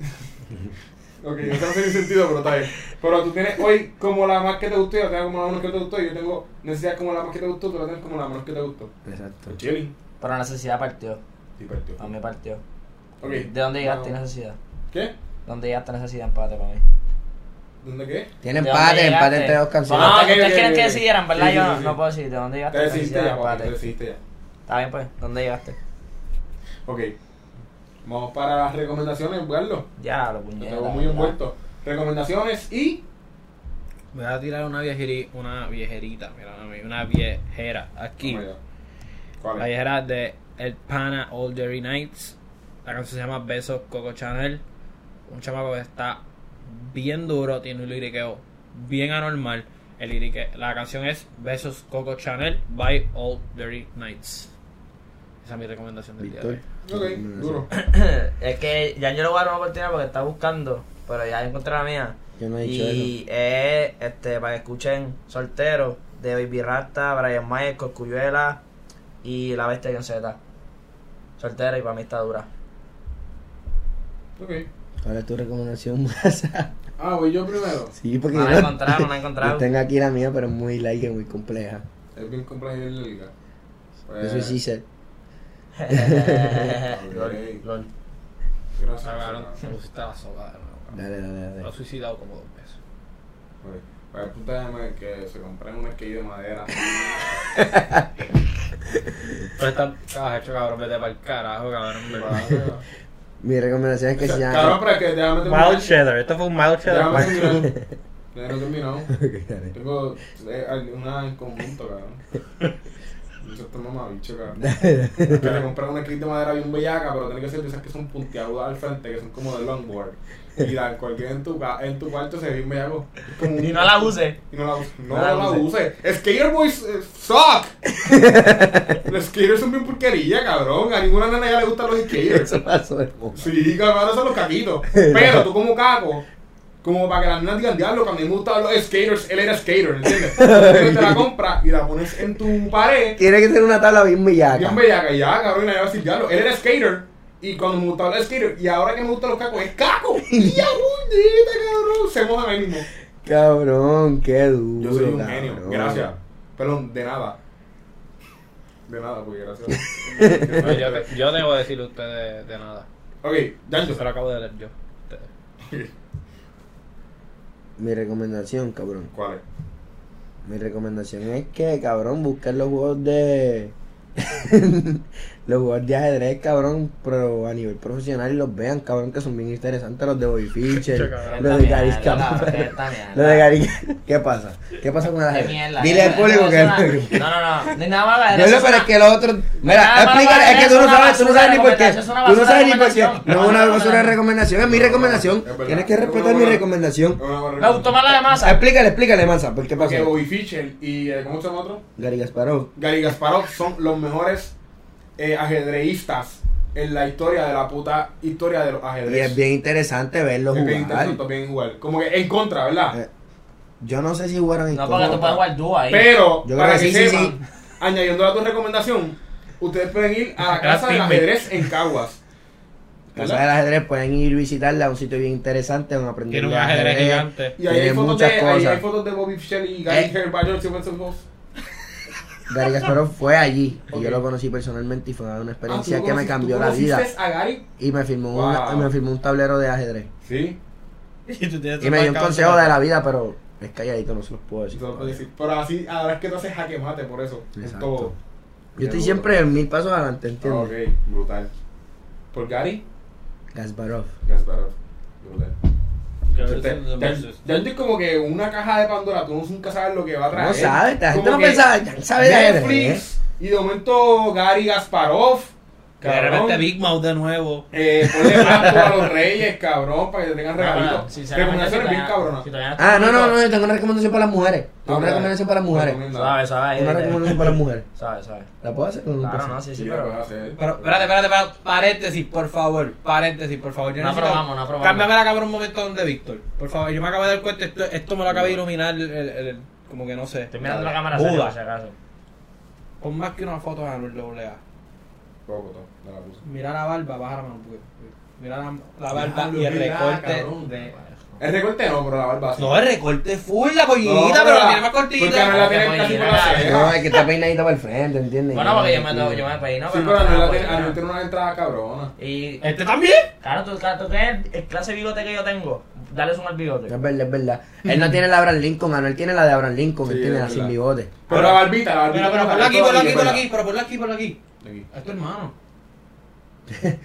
Ok, no sé si tiene sentido, pero está bien. Pero tú tienes hoy como la más que te gustó y yo tengo como la menos que te gustó. Y yo tengo necesidad como la más que te gustó, tú la tienes como la menos que te gustó. Exacto. Pues chilling. Pero necesidad partió. Sí, partió. A mí partió. Ok. ¿De dónde llegaste No. necesidad? ¿Qué? ¿Dónde llegaste silla empate para mí? ¿Dónde qué? Tiene ¿De dónde empate, empate entre dos canciones. No, ustedes quieren que decidieran, ¿verdad? Sí, Yo sí, no, sí. no puedo decir. ¿De dónde llegaste? Te decidiste ya, papi, te decidiste ya. Está bien, pues. ¿Dónde llegaste? Ok. Vamos para las recomendaciones, Carlos. Ya, lo Te puñeta. tengo muy envuelto. Recomendaciones y. Voy a tirar una viejeri, una viejerita, mira, una- viejera aquí. Allá. ¿Cuál La es? viejera de El Pana All Dirty Nights. La canción se llama Besos Coco Chanel. Un chamaco que está bien duro, tiene un liriqueo bien anormal. El lirique, la canción es Besos Coco Chanel by All Dirty Nights. Esa es mi recomendación del día de hoy. Ok, duro. es que ya yo le voy a dar una oportunidad porque está buscando, pero ya encontré la mía. Yo no he dicho y es este, para que escuchen Soltero de Baby Rasta, Brian Mayer, Coscuyuela y La Bestia de Z. Soltera y para mí está dura. Ok. ¿Cuál es tu recomendación, Masa? Ah, voy yo primero. Sí, porque No la he encontrado, no la encontrado. tengo aquí la mía, pero es muy like, muy compleja. Es bien complejo y bien liga. Pues, Eso sí sé. Lol, lol. Gracias. Me pusiste la soga de cabrón. Dale, dale, Lo he dale. suicidado como dos veces. Pues puta que se compren un skate de madera. Pero hecho cabrón, vete para el carajo, cabrón. Mi recomendación es que se Cabrón, llama. pero es que déjame terminar. Mild cheddar, esto fue un mild Déjame cheddar. terminar. Déjame terminar. Ok, dale. Tengo eh, una en conjunto, cabrón. Eso está mamabicho, cabrón. Que te compras una kit de madera bien bellaca, pero tiene que ser de esas que son puntiagudas al frente, que son como de longboard. Y la cualquier en tu, en tu cuarto se ve bien bellaco. Un- Y no la use. Y no la use. No, No la la use. use. Skater boys eh, suck. los skaters son bien porquería, cabrón. A ninguna nena ya le gustan los skaters. Eso pasó. Sí, cabrón, son los caquitos. Pero tú como caco, como para que las nenas digan, diablo, que a mí me gustaban los skaters, él era skater, ¿entiendes? Entonces te la compras y la pones en tu pared, Tiene que ser una tabla bien bellaca. bien bellaca, ya, cabrón, y nadie va a decir, diablo, él era skater. Y cuando me gustaba el skater, y ahora que me gustan los cacos, es caco. Y ya, puñeta, cabrón, se mojan ahí mismo. Cabrón, qué duro. Yo soy un cabrón. genio, gracias. Perdón, de nada. De nada, pues gracias. No, yo, te- yo tengo que decirle a ustedes de nada. ok. Yo se lo acabo de leer yo. Mi recomendación, cabrón. ¿Cuál es? Mi recomendación es que, cabrón, busquen los juegos de. los juegos de ajedrez, cabrón, pero a nivel profesional y los vean, cabrón, que son bien interesantes. Los de Bobby Fischer, los de Gary. Los de Gary. ¿Qué pasa? ¿Qué pasa con el Qué ajedrez? Dile al público que. No, no, no. No nada le es pero es que los otros. Mira, explícale, es que tú no sabes, tú no sabes ni por qué. recomendación, es una Tú no sabes ni por qué. recomendación. No es una basura de recomendación, es mi recomendación. Tienes que Es respetar mi recomendación. Gustó más la de masa. Explícale, explícale, Mansa, ¿por qué Porque pasó? Bobby Fischer y, eh, ¿cómo se llama otro? Gary Gasparov. Gary Gasparov son los mejores eh, ajedreístas en la historia de la puta historia de los Y ajedrez. es bien interesante verlos Es bien jugar. interesante, bien jugar. Como que en contra, ¿verdad? Eh, Yo no sé si jugaron en No, porque tú contra. puedes jugar dúo ahí. Pero, Yo para creo que que sí, añadiendo a tu recomendación, ustedes pueden ir a la casa del ajedrez en Caguas. Casa del ajedrez pueden ir visitarla, es un sitio bien interesante, van a aprender Tiene un ajedrez gigante. Y ahí hay, fotos de, ahí hay fotos de Bobby Fischer y Gary Eh. Dos. Gary Kasparov fue allí y yo lo conocí personalmente y fue una Ah, experiencia ¿tú que me cambió tú la vida a Gary? y me firmó, Wow. una- me firmó un tablero de ajedrez Sí. Y, me dio un consejo de la vida, pero es calladito, no se los puedo decir. Pero así, ahora es que tú haces jaque mate por eso. En Exacto. todo. Yo estoy siempre mil pasos adelante, Ah, ¿entiendes? ok, brutal. ¿Por Gary? Kasparov. Gasparov. Brutal. Ya estoy como que una caja de Pandora, tú nunca sabes lo que va a traer. No sabes, la gente Como no que pensaba, ya sabe de ajedrez. Netflix, y de momento Gary Gasparov. Que de repente Cabrón. Big Mouth de nuevo. Eh, ponle a los reyes, cabrón, para que te tengan No, no, regalitos. sinceramente, Recomendaciones si bien cabronas. si Ah, no, no, no, yo tengo una recomendación para las mujeres. Tengo Ah, una recomendación para las mujeres. Suave. ahí, Una recomendación para las mujeres. Suave, suave. ¿La puedo hacer? no Claro, no, hacer? sí, sí, pero. Pero, espérate, espérate, espérate, paréntesis, por favor, paréntesis, por favor. Yo No necesito- aprobamos, no aprobamos. Cámbiame la cámara un momento donde Víctor, por favor. Yo me acabo de dar cuenta, esto, esto me lo acaba de iluminar, el, el- el- como que no sé. Estoy mirando la cámara Buda. por si acaso. Pon más que una foto de Anuel AA. Me la puse. Mira la barba, baja la mano un poquito. Mira la, la barba y el recorte. cabrón. de- El recorte no, pero la barba sí. No, el recorte full, la pollita, No, pero la tiene más cortita. Porque no la tiene Porque casi por pollina, la ceja. No, es que está peinadita para el frente, ¿entiendes? Bueno, porque yo me, yo me peino, Sí, pero pero no la tiene, una entrada cabrona. Y ¿Este también? claro, tú, claro, tú que el, el clase de bigote que yo tengo, dale zoom al bigote. Es verdad, es verdad. Él no tiene la de Abraham Lincoln, Anuel tiene la de Abraham Lincoln, Sí, ¿entiendes? es La sin bigote. Pero la barbita, la barbita. Pero, pero ponla aquí, ponla aquí, ponla aquí, pero ponla aquí, ponla aquí. Es tu hermano. Tiene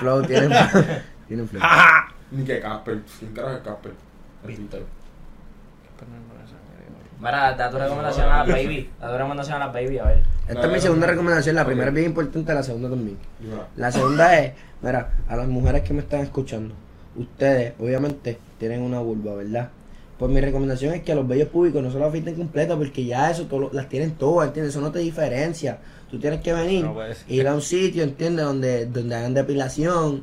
flow, tiene tiene flow. ¡Ja! Ni que Casper. ¿Quién carajo es Casper? Mira, da tu recomendación a las baby. Da tu recomendación a las baby, a ver. Esta es mi segunda recomendación, la primera es bien importante, la segunda también. La segunda es, mira, a las mujeres que me están escuchando, ustedes obviamente tienen una vulva, ¿verdad? Pues mi recomendación es que a los bellos públicos no se lo afeiten completo porque ya eso todo, lo- las tienen todas, ¿entiendes? Eso no te diferencia. Tú tienes que venir, No ir a un sitio, ¿entiendes? Donde, donde hagan depilación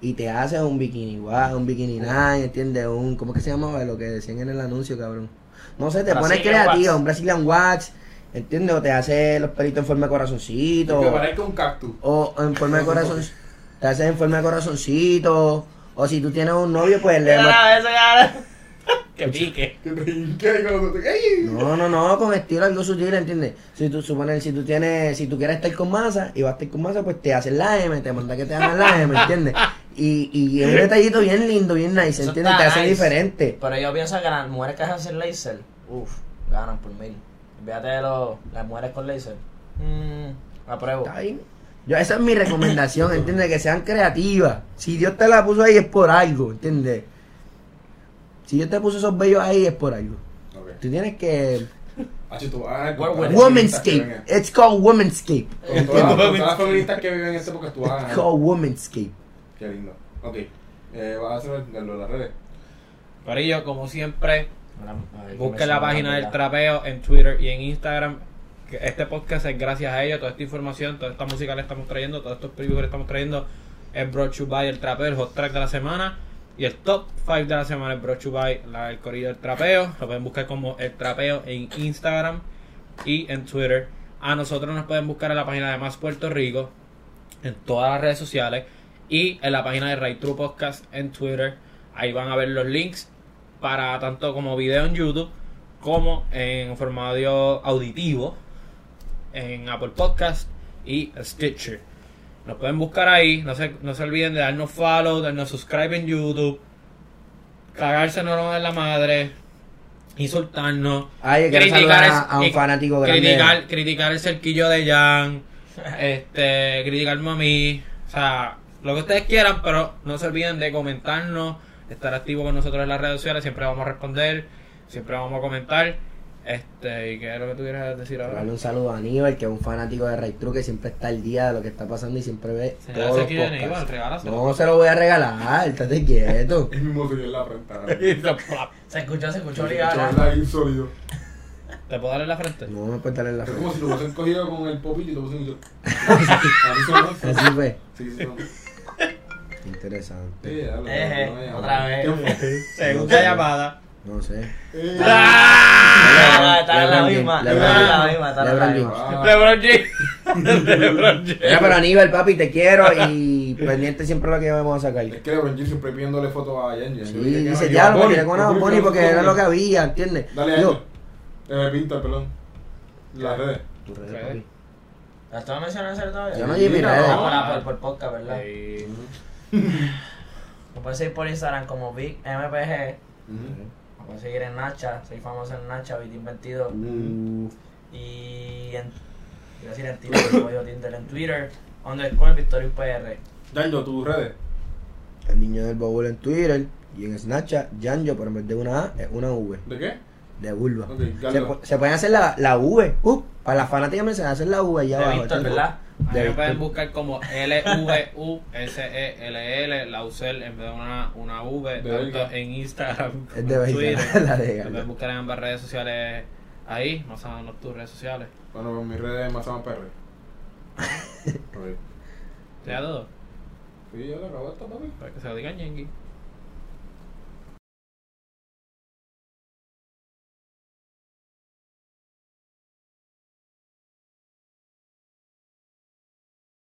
y te hacen un bikini igual, un bikini nine, ¿entiendes? Un, ¿cómo es que se llamaba? Lo que decían en el anuncio, cabrón. No sé, te pones wax. un Brazilian wax, ¿entiendes? O te hace los pelitos en forma de corazoncito. Que parezca un cactus. O en forma de corazón. Te haces en forma de corazoncito. O si tú tienes un novio, pues le. Ah, eso ya. Que pique. No, no, no, con estilo algo sutil, ¿entiendes? Si tú supones, si tú tienes, si tú quieres estar con masa y vas a estar con masa, pues te haces la M, te manda que te hagan la M, ¿entiendes? Y, y es un detallito bien lindo, bien nice, ¿entiendes? Te hace nice. diferente. Pero yo pienso que las mujeres que hacen laser, uff, ganan por mil. Fíjate de los, las mujeres con laser. Mmm, apruebo. Está bien. Yo, esa es mi recomendación, ¿entiendes? Que sean creativas. Si Dios te la puso ahí es por algo, ¿entiendes? Si Dios te puso esos bellos ahí es por algo. Ok. Tú tienes que... Hacho, tú vas a ganar con Well, todas well. las feministas que Womanscape. It's called Womanscape. Con todas con todas las feministas que viven en este porque tú vas a It's called Womanscape. Qué lindo. Ok. Eh, vas a hacer lo de las redes. Corillo, como siempre, busquen la página del trapeo en Twitter y en Instagram. Este podcast es gracias a ellos. Toda esta información, toda esta música le estamos trayendo, todos estos previews le estamos trayendo es brought to you by el trapeo, el hot track de la semana. Y el top 5 de la semana es brought to you by la, el corillo del trapeo. Lo pueden buscar como el trapeo en Instagram y en Twitter. A nosotros nos pueden buscar en la página de Más Puerto Rico, en todas las redes sociales y en la página de Right True Podcast en Twitter. Ahí van a ver los links para tanto como video en YouTube como en formato auditivo en Apple Podcast y Stitcher. Nos pueden buscar ahí, no se, no se olviden de darnos follow, darnos subscribe en YouTube, cagársenos en la madre, insultarnos, Ay, saludar a, a un fanático grande. criticar, criticar el cerquillo de Jan, este, criticarme a mí, o sea, lo que ustedes quieran, pero no se olviden de comentarnos, estar activo con nosotros en las redes sociales, siempre vamos a responder, siempre vamos a comentar, este, y qué es lo que tú quieres decir ahora. Darle un saludo a Aníbal, que es un fanático de Ray True, que siempre está al día de lo que está pasando y siempre ve Se todos los aquí de podcasts. Aníbal, regálaselo. No se lo voy a regalar, estate quieto. El mismo en la frente. Se escuchó, se escuchó ligada. ahí sólido. ¿Te puedo darle en la frente? No me puedes darle la Es frente. como si lo hubiesen cogido con el popito y lo hubiesen hecho. Así fue. Sí, sí. Interesante. No otra vez. Segunda llamada. No sé. Ah, Está en la LeBron misma, LeBron la James, misma, está en la LeBron James. LeBron James. Mira, pero Aníbal, papi, te quiero y pendiente siempre lo que vamos a sacar. Es que LeBron James siempre pidiéndole fotos a Yen. Sí, dice, ya, lo tiré con una Bonnie porque era lo que había, ¿entiendes? Dale, Yen. Eh, Pinta, perdón. Las redes. tu red, Ok. papi. ¿La estaba mencionando todavía? Yo no llevo mi no, red. Ah, por, la- por, por podcast, ¿verdad? Sí. Me puedes seguir por Instagram como BigMPG. Puedes seguir en Nacha. Soy famoso en Nacha, Vitin22. Uh, Y en. Iba a decir en Tinder, pero yo Tinder en Twitter. Underscore Victorious PR. Danjo, tus redes. el niño del baúl en Twitter y en Snapchat, Janjo, pero en vez de una A, es una V. ¿De qué? De vulva. Ok, Se, pu- se pueden hacer la, la V. Uh, para las fanáticas me se hacer la V allá De abajo. Víctor. ¿verdad? A mí De me pueden buscar como L-V-U-S-E-L-L, la UCL en vez de una, una V, De tanto en Instagram Es de en Twitter. la de Me pueden buscar en ambas redes sociales ahí, más o menos tus redes sociales. Bueno, con mis redes más PR. Ok. ¿Te da todo? Sí, ya lo acabo esto, papi. Para que se lo digan Yengi.